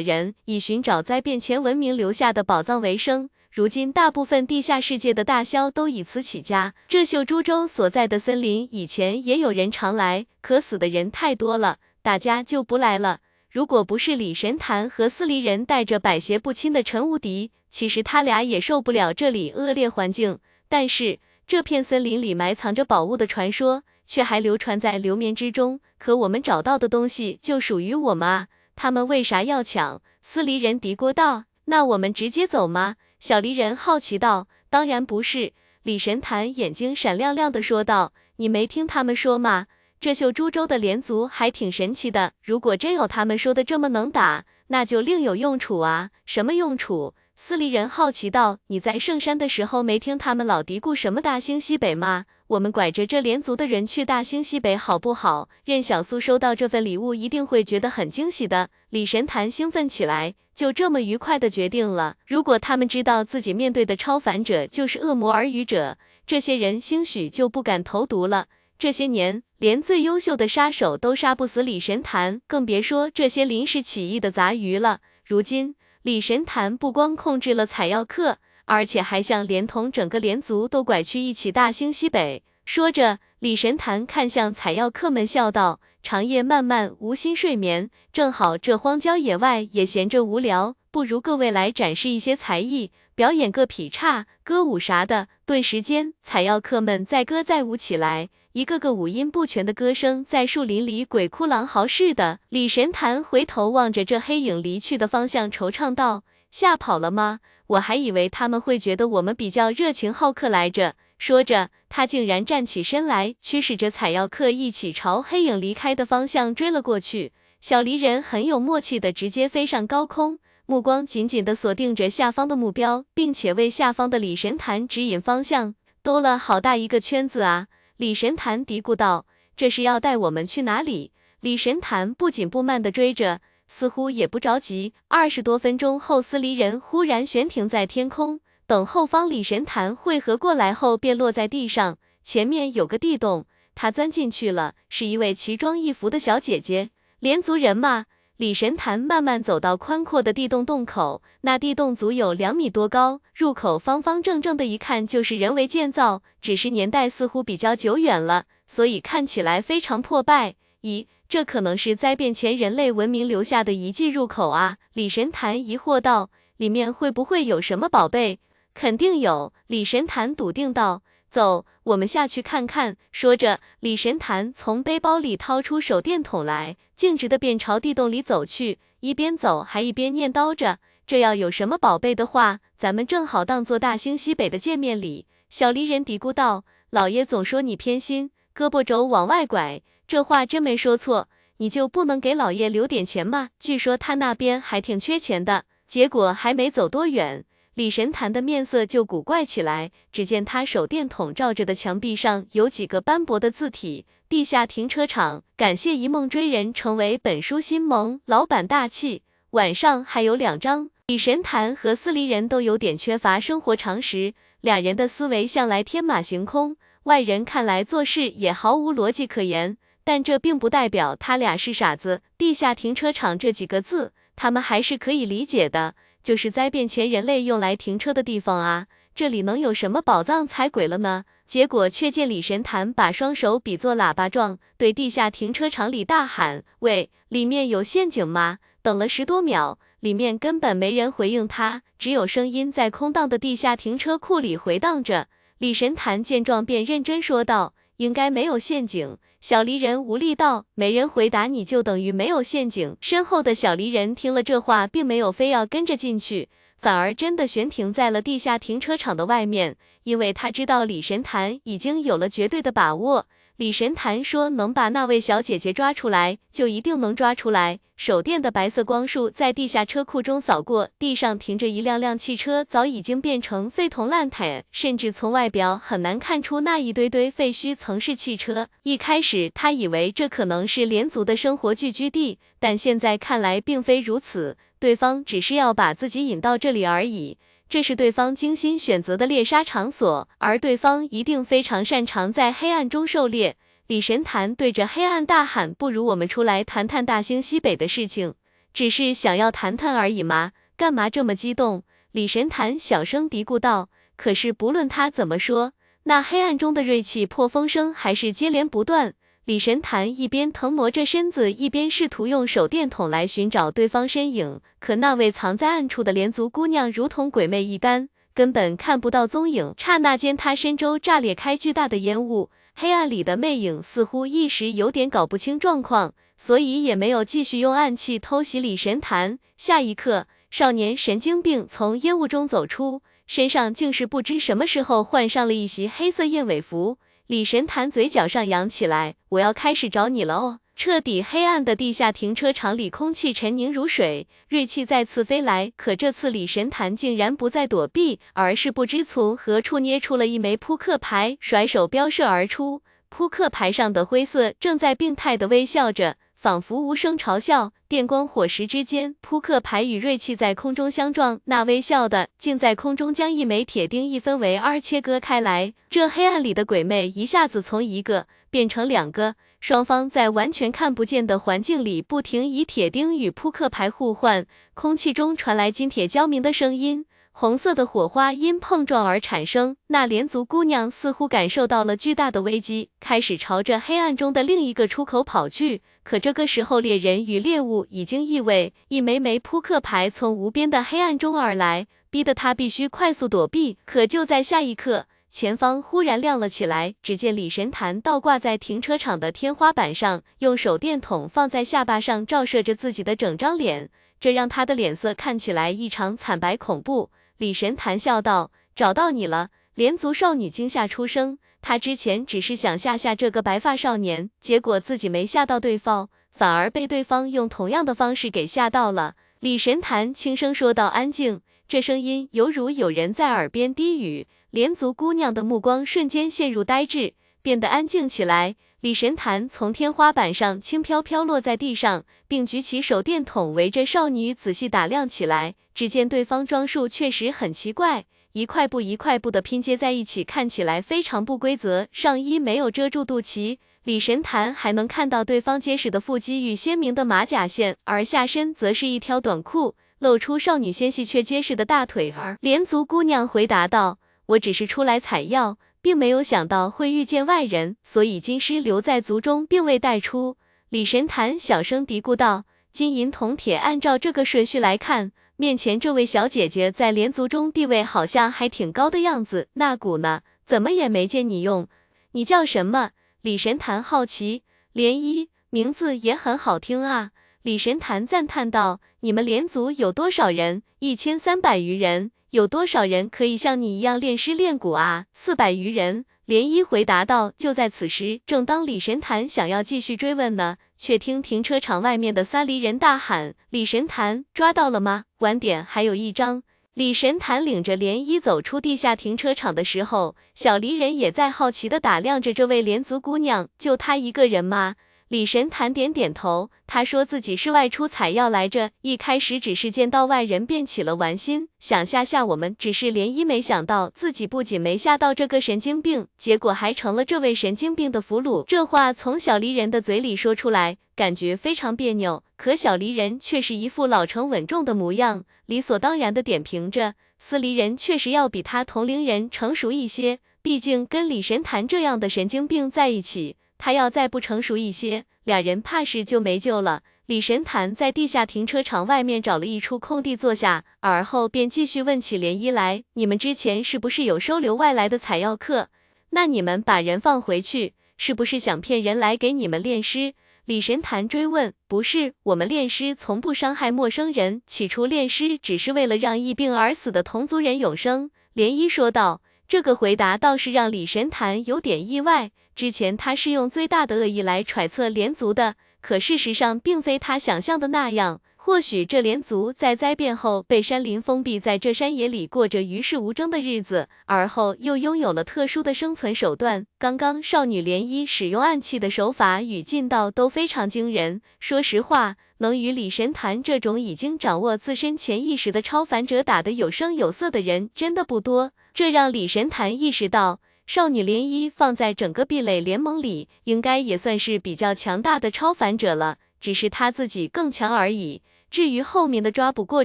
人，以寻找灾变前文明留下的宝藏为生。如今，大部分地下世界的大枭都以此起家。这秀珠州所在的森林，以前也有人常来，可死的人太多了，大家就不来了。如果不是李神坛和司离人带着百邪不侵的陈无敌，其实他俩也受不了这里恶劣环境。但是，这片森林里埋藏着宝物的传说。却还流传在流绵之中。可我们找到的东西就属于我吗？他们为啥要抢？司离人嘀咕道。那我们直接走吗？小离人好奇道。当然不是。李神坛眼睛闪亮亮的说道。你没听他们说吗？这秀珠州的连族还挺神奇的。如果真有他们说的这么能打，那就另有用处啊。什么用处？司离人好奇道。你在圣山的时候没听他们老嘀咕什么大兴西北吗？我们拐着这连族的人去大兴西北好不好？任小苏收到这份礼物一定会觉得很惊喜的。李神坛兴奋起来，就这么愉快的决定了。如果他们知道自己面对的超凡者就是恶魔耳语者，这些人兴许就不敢投毒了。这些年，连最优秀的杀手都杀不死李神坛，更别说这些临时起意的杂鱼了。如今，李神坛不光控制了采药客。而且还想连同整个连族都拐去一起大兴西北。说着，李神坛看向采药客们，笑道：“长夜漫漫，无心睡眠，正好这荒郊野外也闲着无聊，不如各位来展示一些才艺，表演个劈叉、歌舞啥的。”顿时间，采药客们载歌载舞起来，一个个五音不全的歌声在树林里鬼哭狼嚎似的。李神坛回头望着这黑影离去的方向，惆怅道：“吓跑了吗？”我还以为他们会觉得我们比较热情好客来着，说着，他竟然站起身来，驱使着采药客一起朝黑影离开的方向追了过去。小离人很有默契的直接飞上高空，目光紧紧的锁定着下方的目标，并且为下方的李神坛指引方向。兜了好大一个圈子啊！李神坛嘀咕道：“这是要带我们去哪里？”李神坛不紧不慢的追着，似乎也不着急。二十多分钟后，司离人忽然悬停在天空，等后方李神坛汇合过来后，便落在地上。前面有个地洞，他钻进去了，是一位奇装异服的小姐姐。连族人吗？李神坛慢慢走到宽阔的地洞洞口，那地洞足有两米多高，入口方方正正的，一看就是人为建造，只是年代似乎比较久远了，所以看起来非常破败。咦，这可能是灾变前人类文明留下的遗迹入口啊？李神坛疑惑道，里面会不会有什么宝贝？肯定有，李神坛笃定道。走，我们下去看看。说着，李神坛从背包里掏出手电筒来，径直的便朝地洞里走去，一边走还一边念叨着：“这要有什么宝贝的话，咱们正好当做大兴西北的见面礼。”小离人嘀咕道：“老爷总说你偏心，胳膊肘往外拐，这话真没说错。你就不能给老爷留点钱吗？据说他那边还挺缺钱的。”结果还没走多远。李神坛的面色就古怪起来，只见他手电筒照着的墙壁上有几个斑驳的字体：地下停车场，感谢一梦追人成为本书新盟，老板大气。晚上还有两张。李神坛和司离人都有点缺乏生活常识，俩人的思维向来天马行空，外人看来做事也毫无逻辑可言。但这并不代表他俩是傻子。地下停车场这几个字，他们还是可以理解的。就是灾变前人类用来停车的地方啊，这里能有什么宝藏才鬼了呢？结果却见李神坛把双手比作喇叭状，对地下停车场里大喊：“喂，里面有陷阱吗？”等了十多秒，里面根本没人回应他，只有声音在空荡的地下停车库里回荡着。李神坛见状便认真说道：“应该没有陷阱。”小离人无力道：“没人回答你就等于没有陷阱。”身后的小离人听了这话，并没有非要跟着进去，反而真的悬停在了地下停车场的外面，因为他知道李神坛已经有了绝对的把握。李神坛说：“能把那位小姐姐抓出来，就一定能抓出来。”手电的白色光束在地下车库中扫过，地上停着一辆辆汽车，早已经变成废铜烂铁，甚至从外表很难看出那一堆堆废墟曾是汽车。一开始他以为这可能是连族的生活聚居地，但现在看来并非如此，对方只是要把自己引到这里而已。这是对方精心选择的猎杀场所，而对方一定非常擅长在黑暗中狩猎。李神坛对着黑暗大喊：“不如我们出来谈谈大兴西北的事情，只是想要谈谈而已嘛，干嘛这么激动？”李神坛小声嘀咕道。可是不论他怎么说，那黑暗中的锐气破风声还是接连不断。李神坛一边腾挪着身子，一边试图用手电筒来寻找对方身影，可那位藏在暗处的连族姑娘如同鬼魅一般，根本看不到踪影。刹那间，他身周炸裂开巨大的烟雾。黑暗里的魅影似乎一时有点搞不清状况，所以也没有继续用暗器偷袭李神坛。下一刻，少年神经病从烟雾中走出，身上竟是不知什么时候换上了一袭黑色燕尾服。李神坛嘴角上扬起来：“我要开始找你了哦！”彻底黑暗的地下停车场里，空气沉凝如水，锐气再次飞来。可这次李神坛竟然不再躲避，而是不知从何处捏出了一枚扑克牌，甩手飙射而出。扑克牌上的灰色正在病态的微笑着，仿佛无声嘲笑。电光火石之间，扑克牌与锐器在空中相撞，那微笑的竟在空中将一枚铁钉一分为二，切割开来。这黑暗里的鬼魅一下子从一个变成两个。双方在完全看不见的环境里不停以铁钉与扑克牌互换，空气中传来金铁交鸣的声音，红色的火花因碰撞而产生。那连族姑娘似乎感受到了巨大的危机，开始朝着黑暗中的另一个出口跑去。可这个时候，猎人与猎物已经意味，一枚枚扑克牌从无边的黑暗中而来，逼得他必须快速躲避。可就在下一刻，前方忽然亮了起来，只见李神坛倒挂在停车场的天花板上，用手电筒放在下巴上照射着自己的整张脸，这让他的脸色看起来异常惨白恐怖。李神坛笑道：“找到你了。”连族少女惊吓出声。她之前只是想吓吓这个白发少年，结果自己没吓到对方，反而被对方用同样的方式给吓到了。李神坛轻声说道：“安静。”这声音犹如有人在耳边低语。连族姑娘的目光瞬间陷入呆滞，变得安静起来。李神坛从天花板上轻飘飘落在地上，并举起手电筒围着少女仔细打量起来。只见对方装束确实很奇怪。一块布一块布的拼接在一起，看起来非常不规则。上衣没有遮住肚脐，李神坛还能看到对方结实的腹肌与鲜明的马甲线，而下身则是一条短裤，露出少女纤细却结实的大腿儿。连族姑娘回答道：“我只是出来采药，并没有想到会遇见外人，所以金尸留在族中，并未带出。”李神坛小声嘀咕道：“金银铜铁，按照这个顺序来看。”面前这位小姐姐在连族中地位好像还挺高的样子，那蛊呢？怎么也没见你用？你叫什么？李神坛好奇。涟漪，名字也很好听啊。李神坛赞叹道：“你们连族有多少人？一千三百余人。有多少人可以像你一样练尸练蛊啊？四百余人。”涟漪回答道。就在此时，正当李神坛想要继续追问呢。却听停车场外面的三离人大喊：“李神坛，抓到了吗？晚点还有一张。”李神坛领着涟漪走出地下停车场的时候，小离人也在好奇的打量着这位连族姑娘。就她一个人吗？李神坛点点头，他说自己是外出采药来着，一开始只是见到外人便起了玩心，想吓吓我们。只是涟漪没想到自己不仅没吓到这个神经病，结果还成了这位神经病的俘虏。这话从小离人的嘴里说出来，感觉非常别扭。可小离人却是一副老成稳重的模样，理所当然的点评着：司离人确实要比他同龄人成熟一些，毕竟跟李神坛这样的神经病在一起。他要再不成熟一些，俩人怕是就没救了。李神坛在地下停车场外面找了一处空地坐下，而后便继续问起涟漪来：“你们之前是不是有收留外来的采药客？那你们把人放回去，是不是想骗人来给你们炼尸？”李神坛追问：“不是，我们炼尸从不伤害陌生人，起初炼尸只是为了让疫病而死的同族人永生。”涟漪说道。这个回答倒是让李神坛有点意外。之前他是用最大的恶意来揣测连族的，可事实上并非他想象的那样。或许这连族在灾变后被山林封闭在这山野里，过着与世无争的日子，而后又拥有了特殊的生存手段。刚刚少女涟漪使用暗器的手法与劲道都非常惊人。说实话，能与李神坛这种已经掌握自身潜意识的超凡者打得有声有色的人真的不多。这让李神坛意识到，少女涟漪放在整个壁垒联盟里，应该也算是比较强大的超凡者了，只是他自己更强而已。至于后面的抓捕过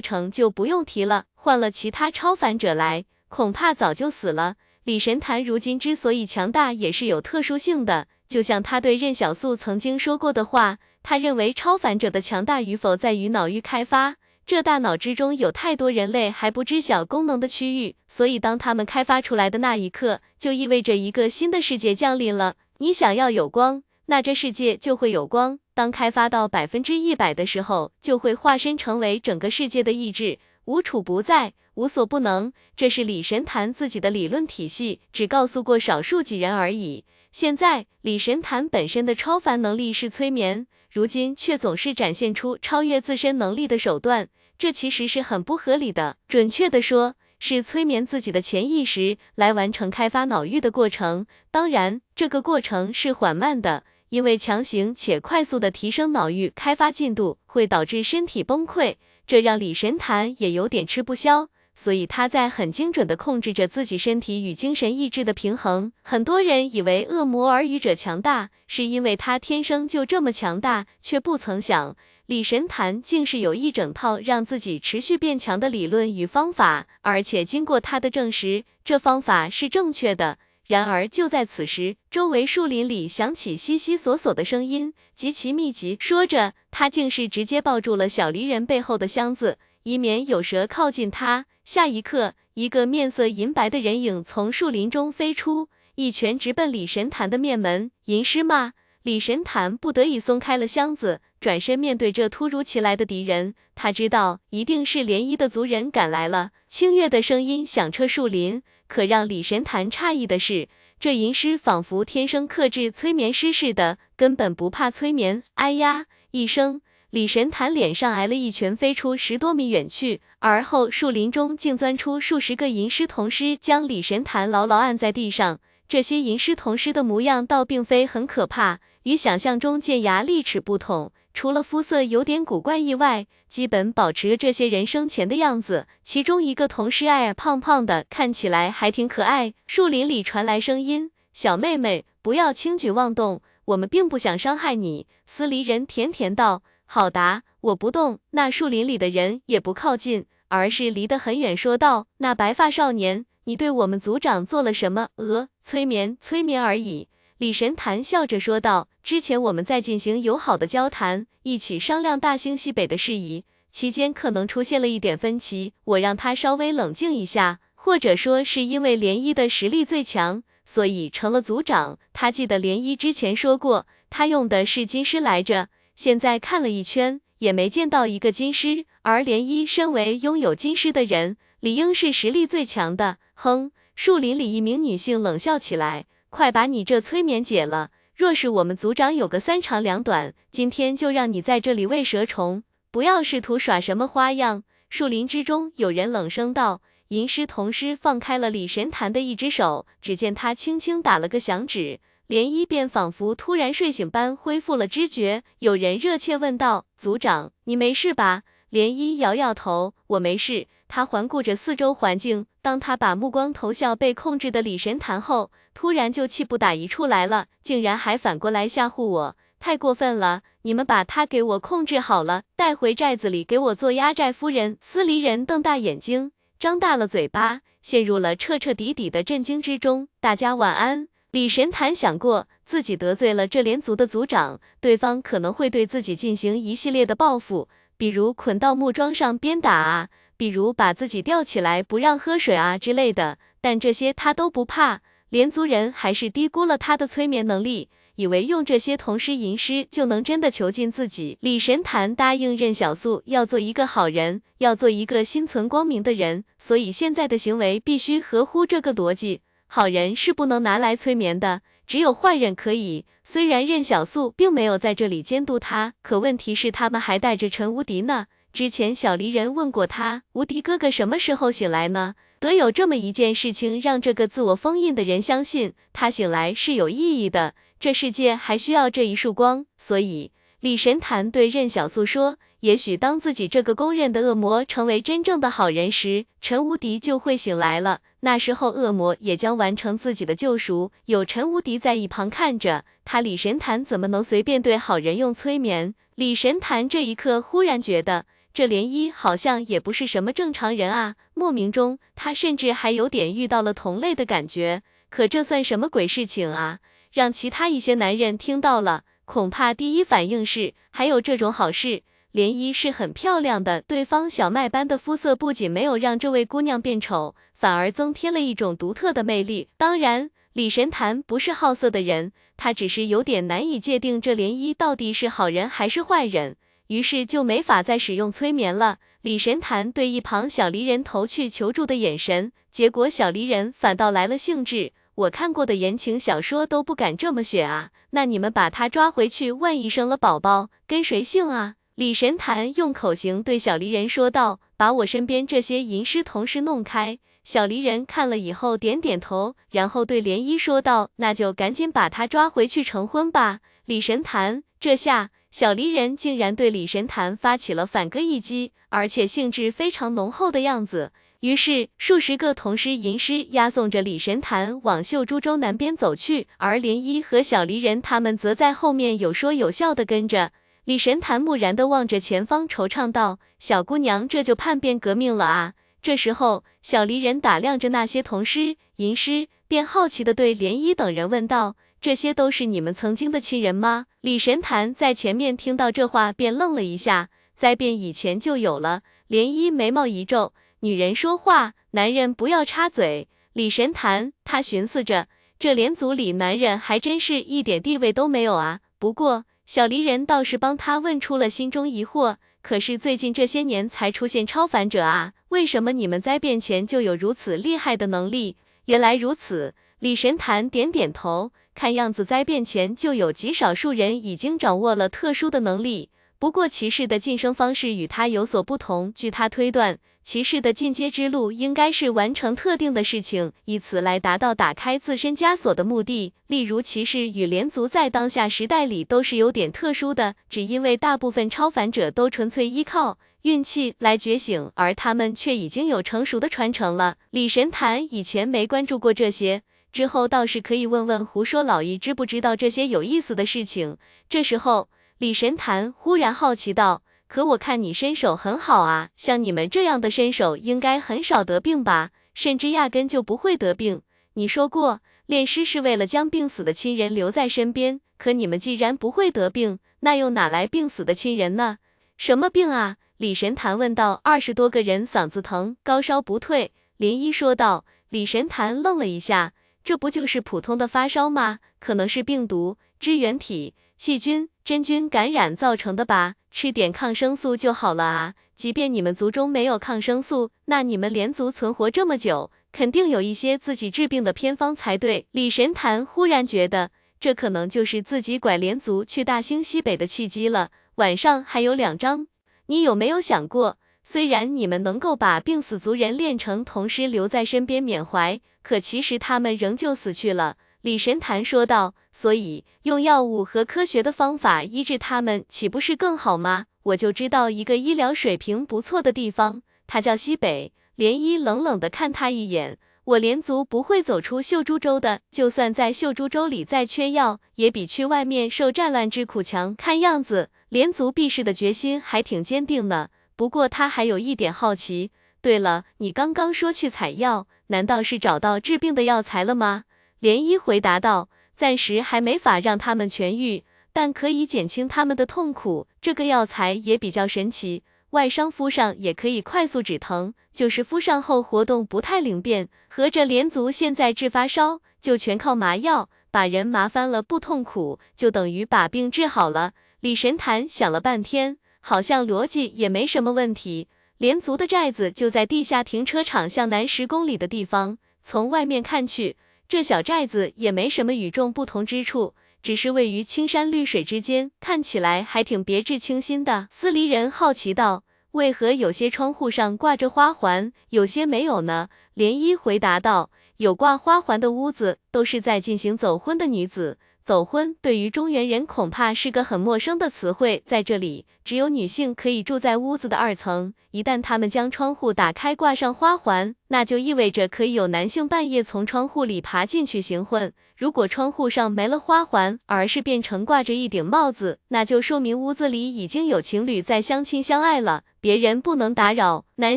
程就不用提了，换了其他超凡者来，恐怕早就死了。李神坛如今之所以强大，也是有特殊性的，就像他对任小素曾经说过的话，他认为超凡者的强大与否在于脑域开发。这大脑之中有太多人类还不知晓功能的区域，所以当他们开发出来的那一刻，就意味着一个新的世界降临了。你想要有光，那这世界就会有光。当开发到百分之一百的时候，就会化身成为整个世界的意志，无处不在，无所不能。这是李神坛自己的理论体系，只告诉过少数几人而已。现在，李神坛本身的超凡能力是催眠。如今却总是展现出超越自身能力的手段，这其实是很不合理的。准确的说，是催眠自己的潜意识来完成开发脑域的过程。当然，这个过程是缓慢的，因为强行且快速的提升脑域开发进度会导致身体崩溃，这让李神坛也有点吃不消。所以他在很精准的控制着自己身体与精神意志的平衡。很多人以为恶魔耳语者强大，是因为他天生就这么强大，却不曾想李神坛竟是有一整套让自己持续变强的理论与方法，而且经过他的证实，这方法是正确的。然而就在此时，周围树林里响起悉悉索索的声音，极其密集。说着，他竟是直接抱住了小离人背后的箱子。以免有蛇靠近他。下一刻，一个面色银白的人影从树林中飞出，一拳直奔李神坛的面门。吟诗吗？李神坛不得已松开了箱子，转身面对这突如其来的敌人。他知道，一定是涟漪的族人赶来了。清月的声音响彻树林，可让李神坛诧异的是，这吟诗仿佛天生克制催眠师似的，根本不怕催眠。哎呀！一声，李神坛脸上挨了一拳，飞出十多米远去。而后树林中竟钻出数十个吟诗童师，将李神坛牢牢按在地上。这些吟诗童师的模样倒并非很可怕，与想象中尖牙利齿不同。除了肤色有点古怪意外，基本保持着这些人生前的样子。其中一个同事矮矮胖胖的，看起来还挺可爱。树林里传来声音：“小妹妹，不要轻举妄动，我们并不想伤害你。”司离人甜甜道：“好答，我不动。”那树林里的人也不靠近，而是离得很远，说道：“那白发少年，你对我们族长做了什么？”“呃，催眠，催眠而已。”李神坛笑着说道：“之前我们在进行友好的交谈，一起商量大兴西北的事宜，期间可能出现了一点分歧，我让他稍微冷静一下，或者说是因为涟漪的实力最强，所以成了族长。他记得涟漪之前说过，他用的是金狮来着，现在看了一圈，也没见到一个金狮，而涟漪身为拥有金狮的人，理应是实力最强的。”哼，树林里一名女性冷笑起来。快把你这催眠解了！若是我们族长有个三长两短，今天就让你在这里喂蛇虫，不要试图耍什么花样。树林之中有人冷声道。吟诗童师放开了李神坛的一只手，只见他轻轻打了个响指，涟漪便仿佛突然睡醒般恢复了知觉。有人热切问道：“族长，你没事吧？”涟漪摇摇头：“我没事。”他环顾着四周环境，当他把目光投向被控制的李神坛后，突然就气不打一处来了，竟然还反过来吓唬我，太过分了！你们把他给我控制好了，带回寨子里给我做压寨夫人。司离人瞪大眼睛，张大了嘴巴，陷入了彻彻底底的震惊之中。大家晚安。李神坛想过，自己得罪了这连族的族长，对方可能会对自己进行一系列的报复，比如捆到木桩上鞭打啊。比如把自己吊起来不让喝水啊之类的，但这些他都不怕。连族人还是低估了他的催眠能力，以为用这些童诗吟诗就能真的囚禁自己。李神坛答应任小素要做一个好人，要做一个心存光明的人，所以现在的行为必须合乎这个逻辑。好人是不能拿来催眠的，只有坏人可以。虽然任小素并没有在这里监督他，可问题是他们还带着陈无敌呢。之前小离人问过他，无敌哥哥什么时候醒来呢？得有这么一件事情让这个自我封印的人相信他醒来是有意义的。这世界还需要这一束光，所以李神坛对任小素说：“也许当自己这个公认的恶魔成为真正的好人时，陈无敌就会醒来了。那时候恶魔也将完成自己的救赎。有陈无敌在一旁看着，他李神坛怎么能随便对好人用催眠？李神坛这一刻忽然觉得。”这涟漪好像也不是什么正常人啊！莫名中，他甚至还有点遇到了同类的感觉。可这算什么鬼事情啊？让其他一些男人听到了，恐怕第一反应是还有这种好事。涟漪是很漂亮的，对方小麦般的肤色不仅没有让这位姑娘变丑，反而增添了一种独特的魅力。当然，李神坛不是好色的人，他只是有点难以界定这涟漪到底是好人还是坏人。于是就没法再使用催眠了。李神坛对一旁小离人投去求助的眼神，结果小离人反倒来了兴致。我看过的言情小说都不敢这么写啊！那你们把他抓回去，万一生了宝宝，跟谁姓啊？李神坛用口型对小离人说道：“把我身边这些吟诗同事弄开。”小离人看了以后点点头，然后对涟漪说道：“那就赶紧把他抓回去成婚吧。”李神坛这下。小离人竟然对李神坛发起了反戈一击，而且兴致非常浓厚的样子。于是数十个同师吟诗押送着李神坛往秀珠州南边走去，而涟漪和小离人他们则在后面有说有笑的跟着。李神坛木然的望着前方，惆怅道：“小姑娘这就叛变革命了啊！”这时候，小离人打量着那些童诗吟诗，便好奇的对涟漪等人问道。这些都是你们曾经的亲人吗？李神坛在前面听到这话，便愣了一下。灾变以前就有了。涟漪眉毛一皱，女人说话，男人不要插嘴。李神坛，他寻思着，这连族里男人还真是一点地位都没有啊。不过小离人倒是帮他问出了心中疑惑。可是最近这些年才出现超凡者啊，为什么你们灾变前就有如此厉害的能力？原来如此，李神坛点点头，看样子灾变前就有极少数人已经掌握了特殊的能力。不过骑士的晋升方式与他有所不同，据他推断，骑士的进阶之路应该是完成特定的事情，以此来达到打开自身枷锁的目的。例如，骑士与连族在当下时代里都是有点特殊的，只因为大部分超凡者都纯粹依靠运气来觉醒，而他们却已经有成熟的传承了。李神坛以前没关注过这些，之后倒是可以问问胡说老易知不知道这些有意思的事情。这时候。李神坛忽然好奇道：“可我看你身手很好啊，像你们这样的身手，应该很少得病吧？甚至压根就不会得病。你说过，炼尸是为了将病死的亲人留在身边。可你们既然不会得病，那又哪来病死的亲人呢？什么病啊？”李神坛问道。二十多个人嗓子疼，高烧不退。林一说道。李神坛愣了一下，这不就是普通的发烧吗？可能是病毒、支原体、细菌。真菌感染造成的吧，吃点抗生素就好了啊！即便你们族中没有抗生素，那你们连族存活这么久，肯定有一些自己治病的偏方才对。李神坛忽然觉得，这可能就是自己拐连族去大兴西北的契机了。晚上还有两章，你有没有想过，虽然你们能够把病死族人炼成铜尸留在身边缅怀，可其实他们仍旧死去了。李神坛说道：“所以用药物和科学的方法医治他们，岂不是更好吗？我就知道一个医疗水平不错的地方，它叫西北。”涟漪冷冷的看他一眼：“我连族不会走出秀珠州的，就算在秀珠州里再缺药，也比去外面受战乱之苦强。看样子，连族避世的决心还挺坚定呢。不过他还有一点好奇。对了，你刚刚说去采药，难道是找到治病的药材了吗？”涟漪回答道：“暂时还没法让他们痊愈，但可以减轻他们的痛苦。这个药材也比较神奇，外伤敷上也可以快速止疼，就是敷上后活动不太灵便。合着连族现在治发烧就全靠麻药，把人麻翻了不痛苦，就等于把病治好了。”李神坛想了半天，好像逻辑也没什么问题。连族的寨子就在地下停车场向南十公里的地方，从外面看去。这小寨子也没什么与众不同之处，只是位于青山绿水之间，看起来还挺别致清新的。司离人好奇道：“为何有些窗户上挂着花环，有些没有呢？”涟漪回答道：“有挂花环的屋子，都是在进行走婚的女子。”走婚对于中原人恐怕是个很陌生的词汇，在这里只有女性可以住在屋子的二层。一旦他们将窗户打开，挂上花环，那就意味着可以有男性半夜从窗户里爬进去行婚。如果窗户上没了花环，而是变成挂着一顶帽子，那就说明屋子里已经有情侣在相亲相爱了，别人不能打扰。男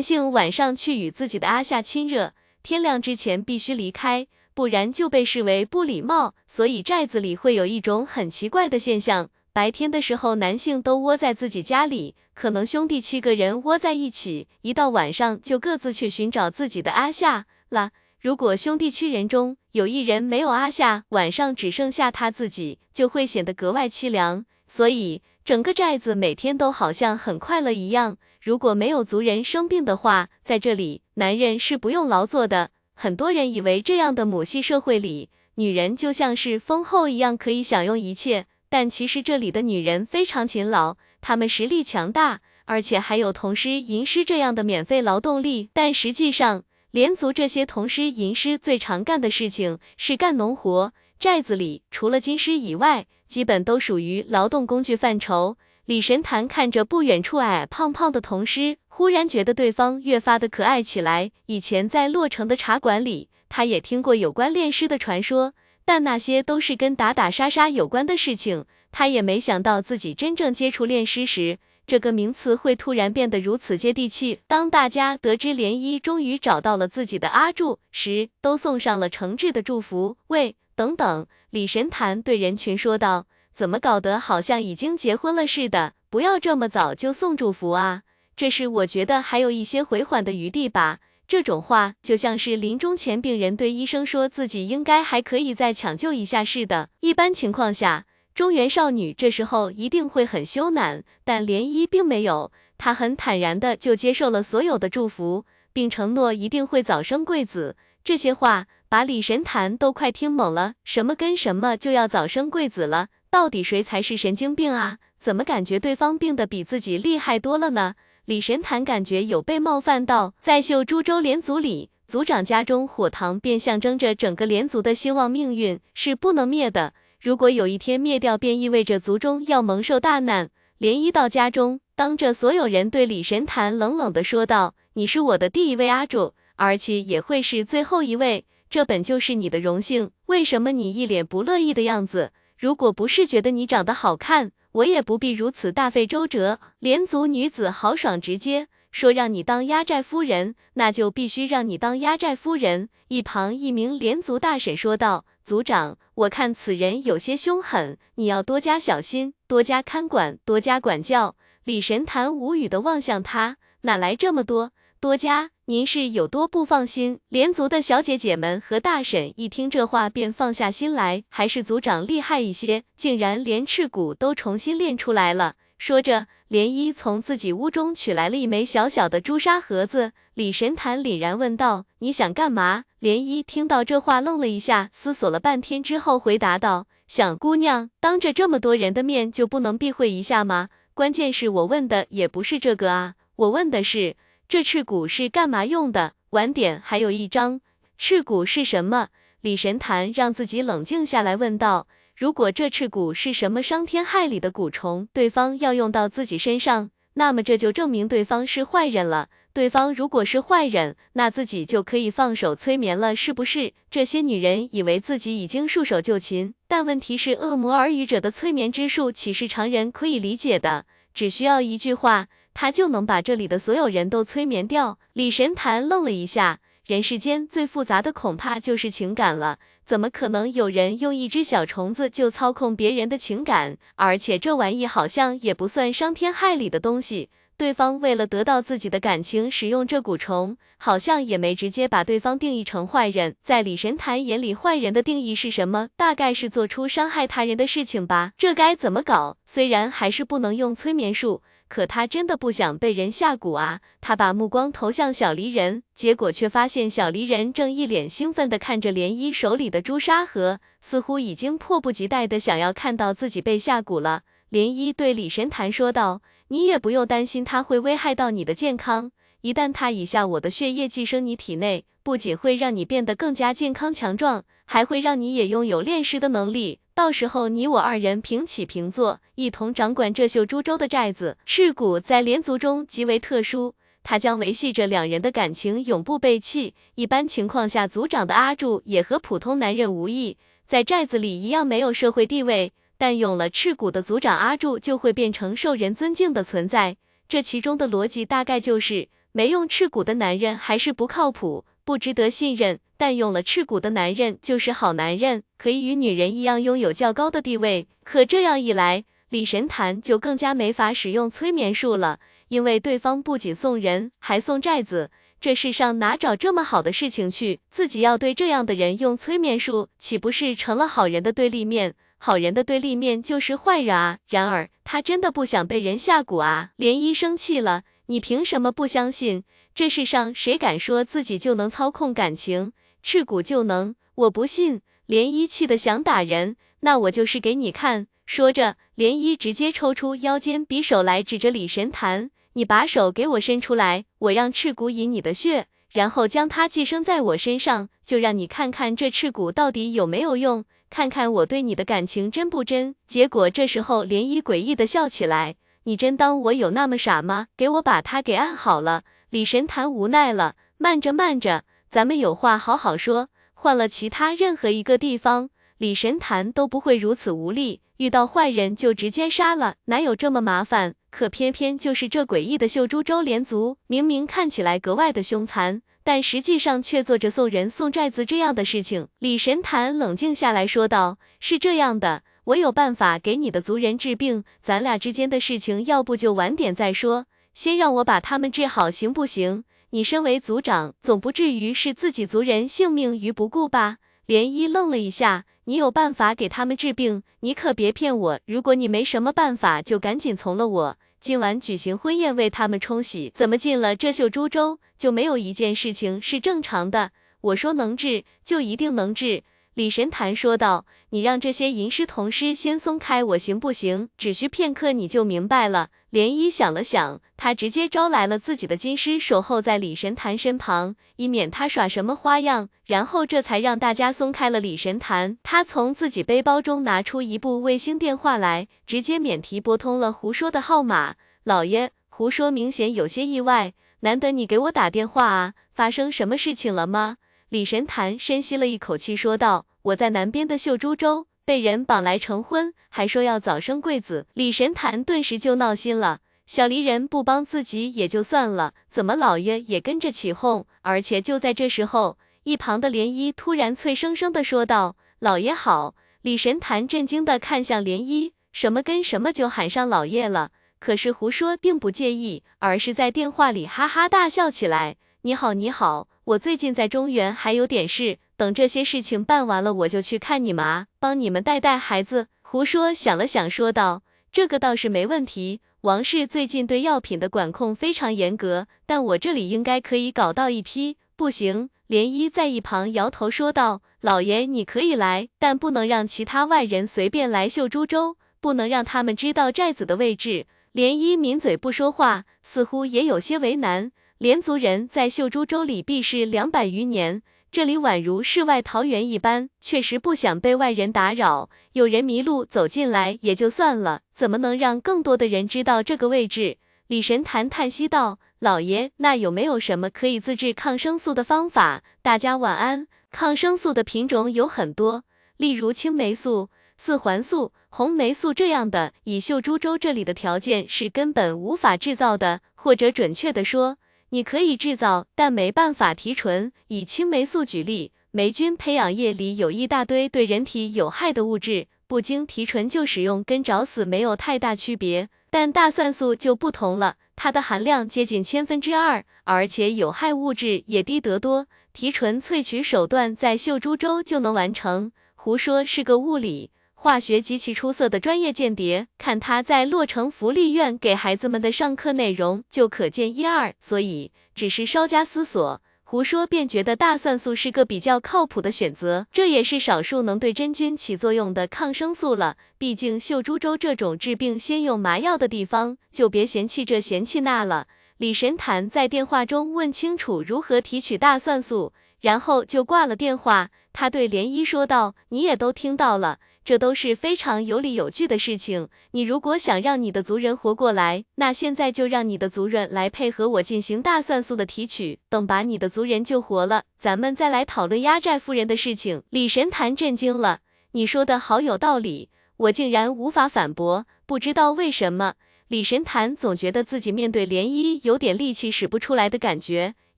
性晚上去与自己的阿夏亲热，天亮之前必须离开。不然就被视为不礼貌，所以寨子里会有一种很奇怪的现象：白天的时候，男性都窝在自己家里，可能兄弟七个人窝在一起，一到晚上就各自去寻找自己的阿夏了。如果兄弟七人中有一人没有阿夏，晚上只剩下他自己，就会显得格外凄凉。所以整个寨子每天都好像很快乐一样。如果没有族人生病的话，在这里男人是不用劳作的。很多人以为这样的母系社会里，女人就像是蜂后一样可以享用一切，但其实这里的女人非常勤劳，她们实力强大，而且还有童师、吟诗这样的免费劳动力。但实际上，连族这些童师、吟诗最常干的事情是干农活，寨子里除了金狮以外，基本都属于劳动工具范畴。李神坛看着不远处矮矮胖胖的童师，忽然觉得对方越发的可爱起来。以前在洛城的茶馆里，他也听过有关炼尸的传说，但那些都是跟打打杀杀有关的事情。他也没想到自己真正接触炼尸时，这个名词会突然变得如此接地气。当大家得知涟漪终于找到了自己的阿柱时，都送上了诚挚的祝福。喂，等等！李神坛对人群说道。怎么搞得好像已经结婚了似的？不要这么早就送祝福啊！这是我觉得还有一些回缓的余地吧。这种话就像是临终前病人对医生说自己应该还可以再抢救一下似的。一般情况下，中原少女这时候一定会很羞赧，但涟漪并没有，她很坦然的就接受了所有的祝福，并承诺一定会早生贵子。这些话。把李神坛都快听懵了，什么跟什么就要早生贵子了？到底谁才是神经病啊？怎么感觉对方病得比自己厉害多了呢？李神坛感觉有被冒犯到，在秀珠州连族里，族长家中火塘便象征着整个连族的兴旺命运，是不能灭的。如果有一天灭掉，便意味着族中要蒙受大难。连一到家中，当着所有人对李神坛冷冷的说道：“你是我的第一位阿主，而且也会是最后一位。”这本就是你的荣幸，为什么你一脸不乐意的样子？如果不是觉得你长得好看，我也不必如此大费周折。连族女子豪爽直接说让你当压寨夫人，那就必须让你当压寨夫人。一旁一名连族大婶说道：“族长，我看此人有些凶狠，你要多加小心，多加看管，多加管教。”李神坛无语的望向他，哪来这么多？多加，您是有多不放心？连族的小姐姐们和大婶一听这话，便放下心来。还是族长厉害一些，竟然连翅骨都重新练出来了。说着，涟漪从自己屋中取来了一枚小小的朱砂盒子。李神坛凛然问道：“你想干嘛？”涟漪听到这话，愣了一下，思索了半天之后，回答道：“想姑娘，当着这么多人的面，就不能避讳一下吗？关键是我问的也不是这个啊，我问的是。”这赤骨是干嘛用的？晚点还有一张，赤骨是什么？李神坛让自己冷静下来，问道：如果这赤骨是什么伤天害理的蛊虫，对方要用到自己身上，那么这就证明对方是坏人了。对方如果是坏人，那自己就可以放手催眠了，是不是？这些女人以为自己已经束手就擒，但问题是，恶魔耳语者的催眠之术岂是常人可以理解的？只需要一句话。他就能把这里的所有人都催眠掉。李神坛愣了一下，人世间最复杂的恐怕就是情感了，怎么可能有人用一只小虫子就操控别人的情感？而且这玩意好像也不算伤天害理的东西。对方为了得到自己的感情，使用这蛊虫，好像也没直接把对方定义成坏人。在李神坛眼里，坏人的定义是什么？大概是做出伤害他人的事情吧。这该怎么搞？虽然还是不能用催眠术。可他真的不想被人下蛊啊！他把目光投向小离人，结果却发现小离人正一脸兴奋地看着涟漪手里的朱砂盒，似乎已经迫不及待地想要看到自己被下蛊了。涟漪对李神坛说道：“你也不用担心他会危害到你的健康，一旦他以下我的血液寄生你体内，不仅会让你变得更加健康强壮，还会让你也拥有炼尸的能力。”到时候你我二人平起平坐，一同掌管这秀珠州的寨子。赤骨在连族中极为特殊，他将维系着两人的感情，永不背弃。一般情况下，族长的阿柱也和普通男人无异，在寨子里一样没有社会地位。但有了赤骨的族长阿柱，就会变成受人尊敬的存在。这其中的逻辑大概就是，没用赤骨的男人还是不靠谱。不值得信任，但用了赤骨的男人就是好男人，可以与女人一样拥有较高的地位。可这样一来，李神坛就更加没法使用催眠术了，因为对方不仅送人，还送寨子。这世上哪找这么好的事情去？自己要对这样的人用催眠术，岂不是成了好人的对立面？好人的对立面就是坏人啊！然而他真的不想被人下蛊啊！莲漪生气了，你凭什么不相信？这世上谁敢说自己就能操控感情？赤骨就能？我不信！涟漪气得想打人，那我就是给你看。说着，涟漪直接抽出腰间匕首来，指着李神坛：“你把手给我伸出来，我让赤骨饮你的血，然后将它寄生在我身上，就让你看看这赤骨到底有没有用，看看我对你的感情真不真。”结果这时候，涟漪诡异的笑起来：“你真当我有那么傻吗？给我把它给按好了。”李神坛无奈了，慢着慢着，咱们有话好好说。换了其他任何一个地方，李神坛都不会如此无力，遇到坏人就直接杀了，哪有这么麻烦？可偏偏就是这诡异的秀珠州连族，明明看起来格外的凶残，但实际上却做着送人送寨子这样的事情。李神坛冷静下来说道：“是这样的，我有办法给你的族人治病，咱俩之间的事情，要不就晚点再说。”先让我把他们治好，行不行？你身为族长，总不至于视自己族人性命于不顾吧？涟漪愣了一下，你有办法给他们治病？你可别骗我！如果你没什么办法，就赶紧从了我。今晚举行婚宴为他们冲喜。怎么进了这秀珠州，就没有一件事情是正常的？我说能治，就一定能治。李神坛说道：“你让这些吟诗童诗先松开我行不行？只需片刻，你就明白了。”涟漪想了想，他直接招来了自己的金狮，守候在李神坛身旁，以免他耍什么花样。然后这才让大家松开了李神坛。他从自己背包中拿出一部卫星电话来，直接免提拨通了胡说的号码。老爷，胡说明显有些意外，难得你给我打电话啊，发生什么事情了吗？李神坛深吸了一口气，说道。我在南边的秀珠州被人绑来成婚，还说要早生贵子。李神坛顿时就闹心了，小离人不帮自己也就算了，怎么老爷也跟着起哄？而且就在这时候，一旁的涟漪突然脆生生的说道：“老爷好。”李神坛震惊的看向涟漪，什么跟什么就喊上老爷了？可是胡说并不介意，而是在电话里哈哈大笑起来。你好，你好，我最近在中原还有点事。等这些事情办完了，我就去看你们啊，帮你们带带孩子。胡说想了想，说道：“这个倒是没问题。王氏最近对药品的管控非常严格，但我这里应该可以搞到一批。”不行，涟漪在一旁摇头说道：“老爷，你可以来，但不能让其他外人随便来秀珠州，不能让他们知道寨子的位置。”涟漪抿嘴不说话，似乎也有些为难。连族人在秀珠州里避世两百余年。这里宛如世外桃源一般，确实不想被外人打扰。有人迷路走进来也就算了，怎么能让更多的人知道这个位置？李神坛叹息道：“老爷，那有没有什么可以自制抗生素的方法？”大家晚安。抗生素的品种有很多，例如青霉素、四环素、红霉素这样的，以秀珠州这里的条件是根本无法制造的，或者准确的说。你可以制造，但没办法提纯。以青霉素举例，霉菌培养液里有一大堆对人体有害的物质，不经提纯就使用，跟找死没有太大区别。但大蒜素就不同了，它的含量接近千分之二，而且有害物质也低得多。提纯萃取手段在秀珠州就能完成。胡说是个物理。化学极其出色的专业间谍，看他在洛城福利院给孩子们的上课内容就可见一二。所以只是稍加思索，胡说便觉得大蒜素是个比较靠谱的选择，这也是少数能对真菌起作用的抗生素了。毕竟秀珠州这种治病先用麻药的地方，就别嫌弃这嫌弃那了。李神坛在电话中问清楚如何提取大蒜素，然后就挂了电话。他对涟漪说道：“你也都听到了。”这都是非常有理有据的事情。你如果想让你的族人活过来，那现在就让你的族人来配合我进行大蒜素的提取。等把你的族人救活了，咱们再来讨论压寨夫人的事情。李神坛震惊了，你说的好有道理，我竟然无法反驳。不知道为什么，李神坛总觉得自己面对涟漪有点力气使不出来的感觉。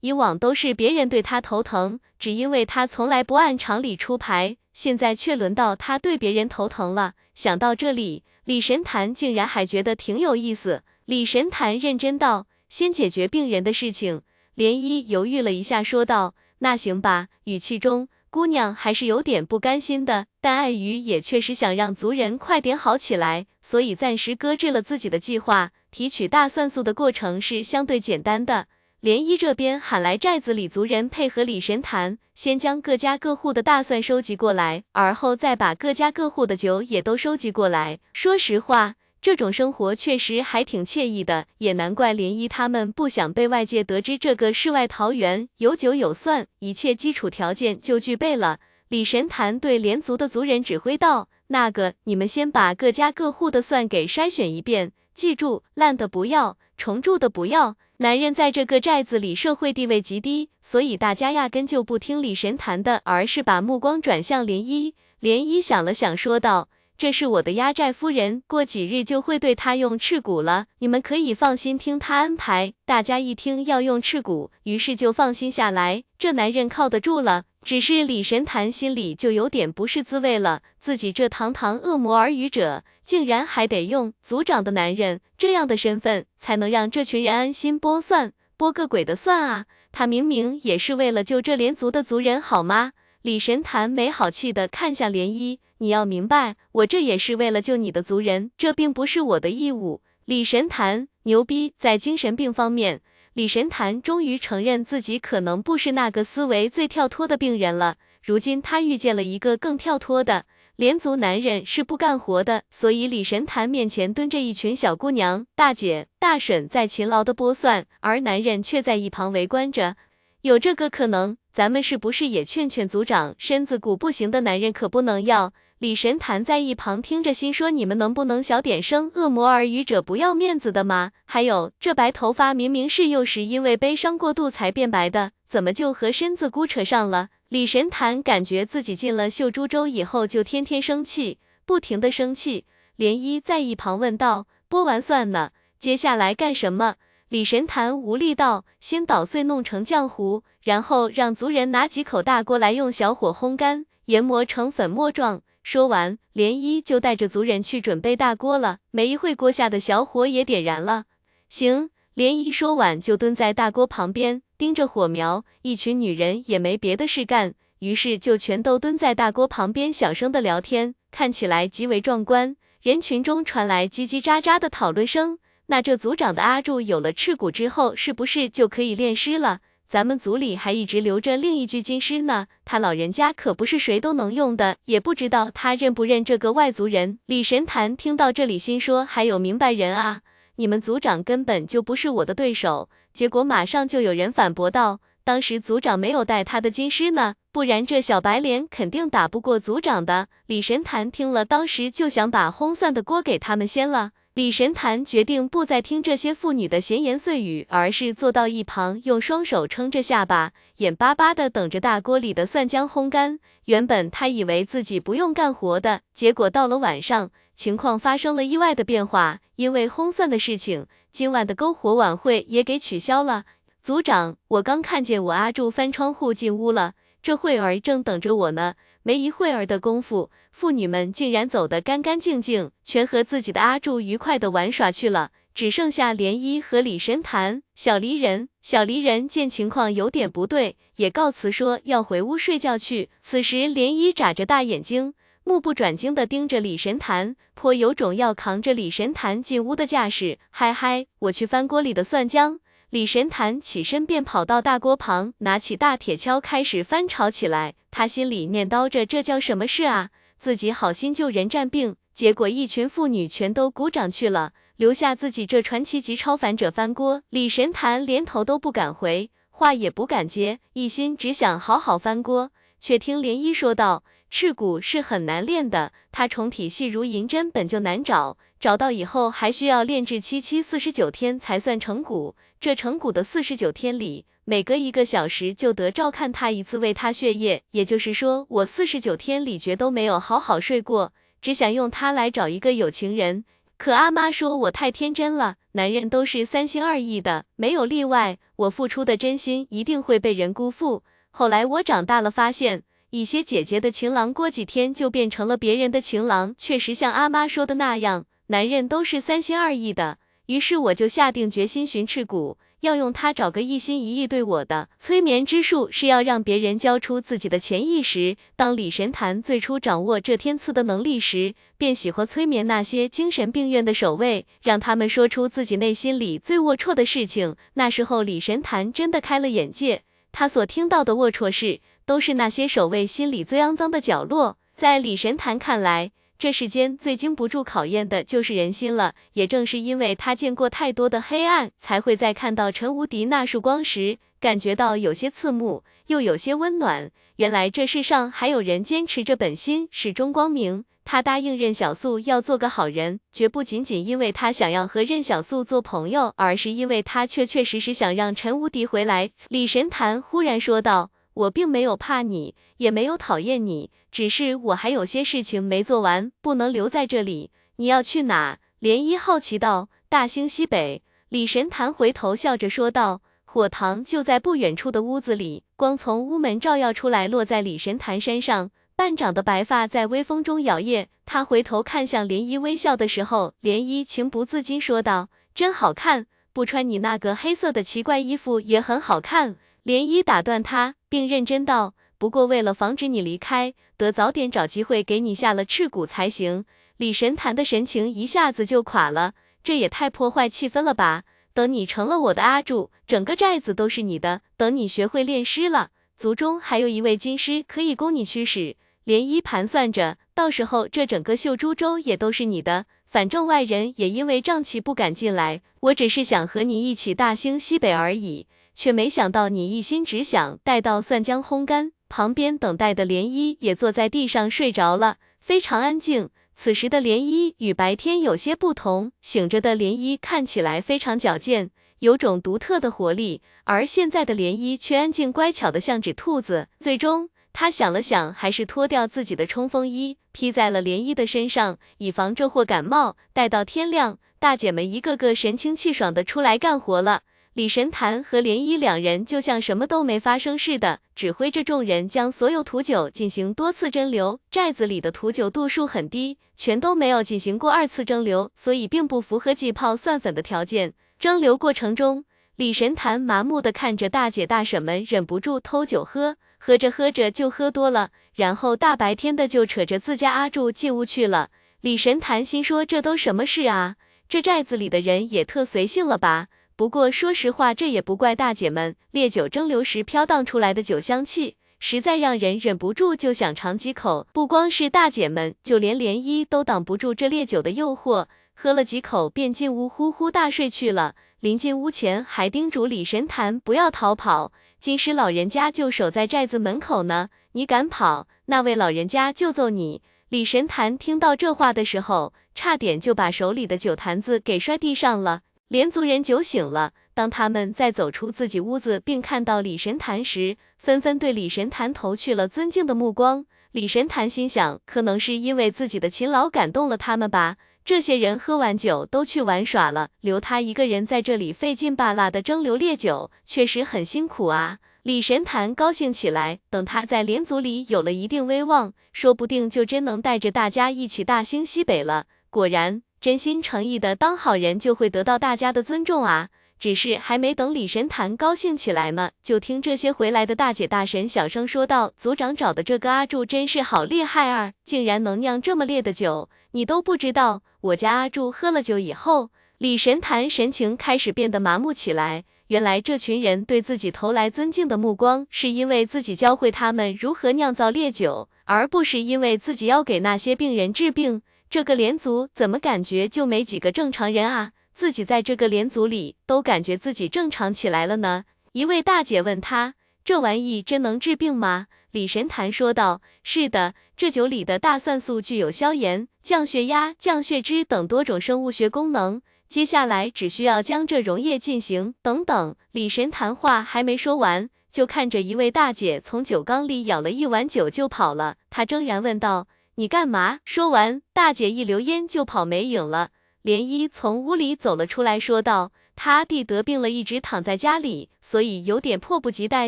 以往都是别人对他头疼，只因为他从来不按常理出牌。现在却轮到他对别人头疼了。想到这里，李神坛竟然还觉得挺有意思。李神坛认真道：“先解决病人的事情。”涟漪犹豫了一下，说道：“那行吧。”语气中，姑娘还是有点不甘心的，但碍于也确实想让族人快点好起来，所以暂时搁置了自己的计划。提取大蒜素的过程是相对简单的。涟漪这边喊来寨子里族人，配合李神坛，先将各家各户的大蒜收集过来，而后再把各家各户的酒也都收集过来。说实话，这种生活确实还挺惬意的，也难怪涟漪他们不想被外界得知这个世外桃源有酒有蒜，一切基础条件就具备了。李神坛对连族的族人指挥道：“那个，你们先把各家各户的蒜给筛选一遍，记住，烂的不要，重蛀的不要。”男人在这个寨子里社会地位极低，所以大家压根就不听李神坛的，而是把目光转向涟漪。涟漪想了想，说道：“这是我的压寨夫人，过几日就会对她用赤蛊了，你们可以放心听她安排。”大家一听要用赤蛊，于是就放心下来，这男人靠得住了。只是李神坛心里就有点不是滋味了，自己这堂堂恶魔耳语者。竟然还得用族长的男人这样的身份，才能让这群人安心剥蒜，剥个鬼的蒜啊！他明明也是为了救这连族的族人，好吗？李神坛没好气的看向涟漪，你要明白，我这也是为了救你的族人，这并不是我的义务。李神坛牛逼，在精神病方面，李神坛终于承认自己可能不是那个思维最跳脱的病人了。如今他遇见了一个更跳脱的。连族男人是不干活的，所以李神坛面前蹲着一群小姑娘，大姐、大婶在勤劳的剥蒜，而男人却在一旁围观着。有这个可能，咱们是不是也劝劝族长？身子骨不行的男人可不能要。李神坛在一旁听着，心说：你们能不能小点声？恶魔耳语者不要面子的吗？还有，这白头发明明是幼时因为悲伤过度才变白的，怎么就和身子骨扯上了？李神坛感觉自己进了秀珠州以后，就天天生气，不停的生气。涟漪在一旁问道：“剥完蒜呢，接下来干什么？”李神坛无力道：“先捣碎弄成浆糊，然后让族人拿几口大锅来，用小火烘干，研磨成粉末状。”说完，涟漪就带着族人去准备大锅了。没一会，锅下的小火也点燃了。行，涟漪说完就蹲在大锅旁边。盯着火苗，一群女人也没别的事干，于是就全都蹲在大锅旁边，小声的聊天，看起来极为壮观。人群中传来叽叽喳喳的讨论声。那这族长的阿柱有了赤骨之后，是不是就可以炼尸了？咱们族里还一直留着另一具金尸呢，他老人家可不是谁都能用的，也不知道他认不认这个外族人。李神坛听到这里，心说还有明白人啊，你们族长根本就不是我的对手。结果马上就有人反驳道：“当时族长没有带他的金狮呢，不然这小白脸肯定打不过族长的。”李神坛听了，当时就想把烘蒜的锅给他们掀了。李神坛决定不再听这些妇女的闲言碎语，而是坐到一旁，用双手撑着下巴，眼巴巴的等着大锅里的蒜浆烘干。原本他以为自己不用干活的，结果到了晚上，情况发生了意外的变化，因为烘蒜的事情。今晚的篝火晚会也给取消了。组长，我刚看见我阿柱翻窗户进屋了，这会儿正等着我呢。没一会儿的功夫，妇女们竟然走得干干净净，全和自己的阿柱愉快地玩耍去了。只剩下涟漪和李神坛。小离人，小离人见情况有点不对，也告辞说要回屋睡觉去。此时涟漪眨着大眼睛。目不转睛地盯着李神坛，颇有种要扛着李神坛进屋的架势。嗨嗨，我去翻锅里的蒜浆。李神坛起身便跑到大锅旁，拿起大铁锹开始翻炒起来。他心里念叨着：这叫什么事啊？自己好心救人战病，结果一群妇女全都鼓掌去了，留下自己这传奇级超凡者翻锅。李神坛连头都不敢回，话也不敢接，一心只想好好翻锅。却听涟漪说道。赤骨是很难练的，它虫体细如银针，本就难找，找到以后还需要炼制七七四十九天才算成骨。这成骨的四十九天里，每隔一个小时就得照看他一次，喂他血液。也就是说，我四十九天里绝都没有好好睡过，只想用它来找一个有情人。可阿妈说我太天真了，男人都是三心二意的，没有例外。我付出的真心一定会被人辜负。后来我长大了，发现。一些姐姐的情郎过几天就变成了别人的情郎，确实像阿妈说的那样，男人都是三心二意的。于是我就下定决心寻赤骨，要用它找个一心一意对我的。催眠之术是要让别人交出自己的潜意识。当李神坛最初掌握这天赐的能力时，便喜欢催眠那些精神病院的守卫，让他们说出自己内心里最龌龊的事情。那时候李神坛真的开了眼界，他所听到的龌龊事。都是那些守卫心里最肮脏的角落。在李神坛看来，这世间最经不住考验的就是人心了。也正是因为他见过太多的黑暗，才会在看到陈无敌那束光时，感觉到有些刺目，又有些温暖。原来这世上还有人坚持着本心，始终光明。他答应任小素要做个好人，绝不仅仅因为他想要和任小素做朋友，而是因为他确确实实想让陈无敌回来。李神坛忽然说道。我并没有怕你，也没有讨厌你，只是我还有些事情没做完，不能留在这里。你要去哪？涟漪好奇道。大兴西北。李神坛回头笑着说道。火塘就在不远处的屋子里，光从屋门照耀出来，落在李神坛身上，半掌的白发在微风中摇曳。他回头看向涟漪，微笑的时候，涟漪情不自禁说道：“真好看，不穿你那个黑色的奇怪衣服也很好看。”涟漪打断他。并认真道：“不过为了防止你离开，得早点找机会给你下了赤骨才行。”李神坛的神情一下子就垮了，这也太破坏气氛了吧！等你成了我的阿柱，整个寨子都是你的。等你学会炼尸了，族中还有一位金师可以供你驱使。涟漪盘算着，到时候这整个秀珠州也都是你的。反正外人也因为瘴气不敢进来，我只是想和你一起大兴西北而已，却没想到你一心只想待到蒜姜烘干。旁边等待的涟漪也坐在地上睡着了，非常安静。此时的涟漪与白天有些不同，醒着的涟漪看起来非常矫健，有种独特的活力，而现在的涟漪却安静乖巧的像只兔子。最终，他想了想，还是脱掉自己的冲锋衣，披在了涟漪的身上，以防这货感冒。待到天亮，大姐们一个个神清气爽的出来干活了。李神坛和涟漪两人就像什么都没发生似的，指挥着众人将所有土酒进行多次蒸馏。寨子里的土酒度数很低，全都没有进行过二次蒸馏，所以并不符合挤泡蒜粉的条件。蒸馏过程中，李神坛麻木的看着大姐大婶们，忍不住偷酒喝，喝着喝着就喝多了，然后大白天的就扯着自家阿柱进屋去了。李神坛心说：这都什么事啊？这寨子里的人也特随性了吧？不过说实话，这也不怪大姐们。烈酒蒸馏时飘荡出来的酒香气，实在让人忍不住就想尝几口。不光是大姐们，就连涟漪都挡不住这烈酒的诱惑，喝了几口便进屋呼呼大睡去了。临进屋前，还叮嘱李神坛不要逃跑，金狮老人家就守在寨子门口呢，你敢跑，那位老人家就揍你。李神坛听到这话的时候，差点就把手里的酒坛子给摔地上了。连族人酒醒了，当他们再走出自己屋子，并看到李神坛时，纷纷对李神坛投去了尊敬的目光。李神坛心想，可能是因为自己的勤劳感动了他们吧。这些人喝完酒都去玩耍了，留他一个人在这里费劲巴拉的蒸馏烈酒，确实很辛苦啊。李神坛高兴起来，等他在连族里有了一定威望，说不定就真能带着大家一起大兴西北了。果然。真心诚意的当好人，就会得到大家的尊重啊！只是还没等李神坛高兴起来呢，就听这些回来的大姐大神小声说道：“族长找的这个阿柱真是好厉害啊，竟然能酿这么烈的酒，你都不知道。我家阿柱喝了酒以后，李神坛神情开始变得麻木起来。原来这群人对自己投来尊敬的目光，是因为自己教会他们如何酿造烈酒，而不是因为自己要给那些病人治病。”这个连族怎么感觉就没几个正常人啊？自己在这个连族里都感觉自己正常起来了呢。一位大姐问他：“这玩意真能治病吗？”李神坛说道：“是的，这酒里的大蒜素具有消炎、降血压、降血脂等多种生物学功能。接下来只需要将这溶液进行……等等。”李神坛话还没说完，就看着一位大姐从酒缸里舀了一碗酒就跑了。他怔然问道。你干嘛？说完，大姐一溜烟就跑没影了。涟漪从屋里走了出来，说道：“他阿弟得病了，一直躺在家里，所以有点迫不及待，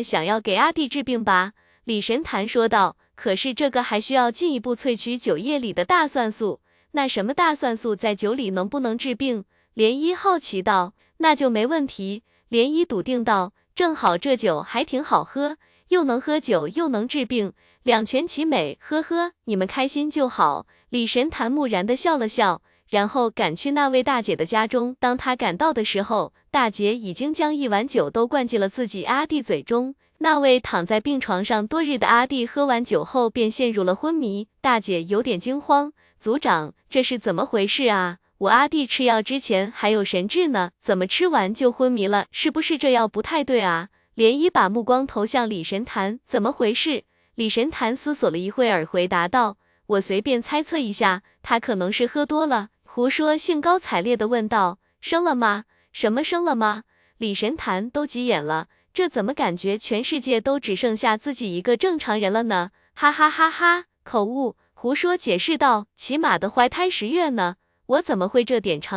想要给阿弟治病吧？”李神坛说道：“可是这个还需要进一步萃取酒液里的大蒜素，那什么大蒜素在酒里能不能治病？”涟漪好奇道：“那就没问题。”涟漪笃定道：“正好这酒还挺好喝，又能喝酒又能治病。”两全其美，呵呵，你们开心就好。李神坛木然的笑了笑，然后赶去那位大姐的家中。当他赶到的时候，大姐已经将一碗酒都灌进了自己阿弟嘴中。那位躺在病床上多日的阿弟喝完酒后便陷入了昏迷。大姐有点惊慌，族长，这是怎么回事啊？我阿弟吃药之前还有神智呢，怎么吃完就昏迷了？是不是这药不太对啊？涟漪把目光投向李神坛，怎么回事？李神坛思索了一会儿，回答道：“我随便猜测一下，他可能是喝多了。”胡说，兴高采烈地问道：“生了吗？什么生了吗？”李神坛都急眼了，这怎么感觉全世界都只剩下自己一个正常人了呢？哈哈哈哈！口误，胡说，解释道：“起码的怀胎十月呢，我怎么会这点常？”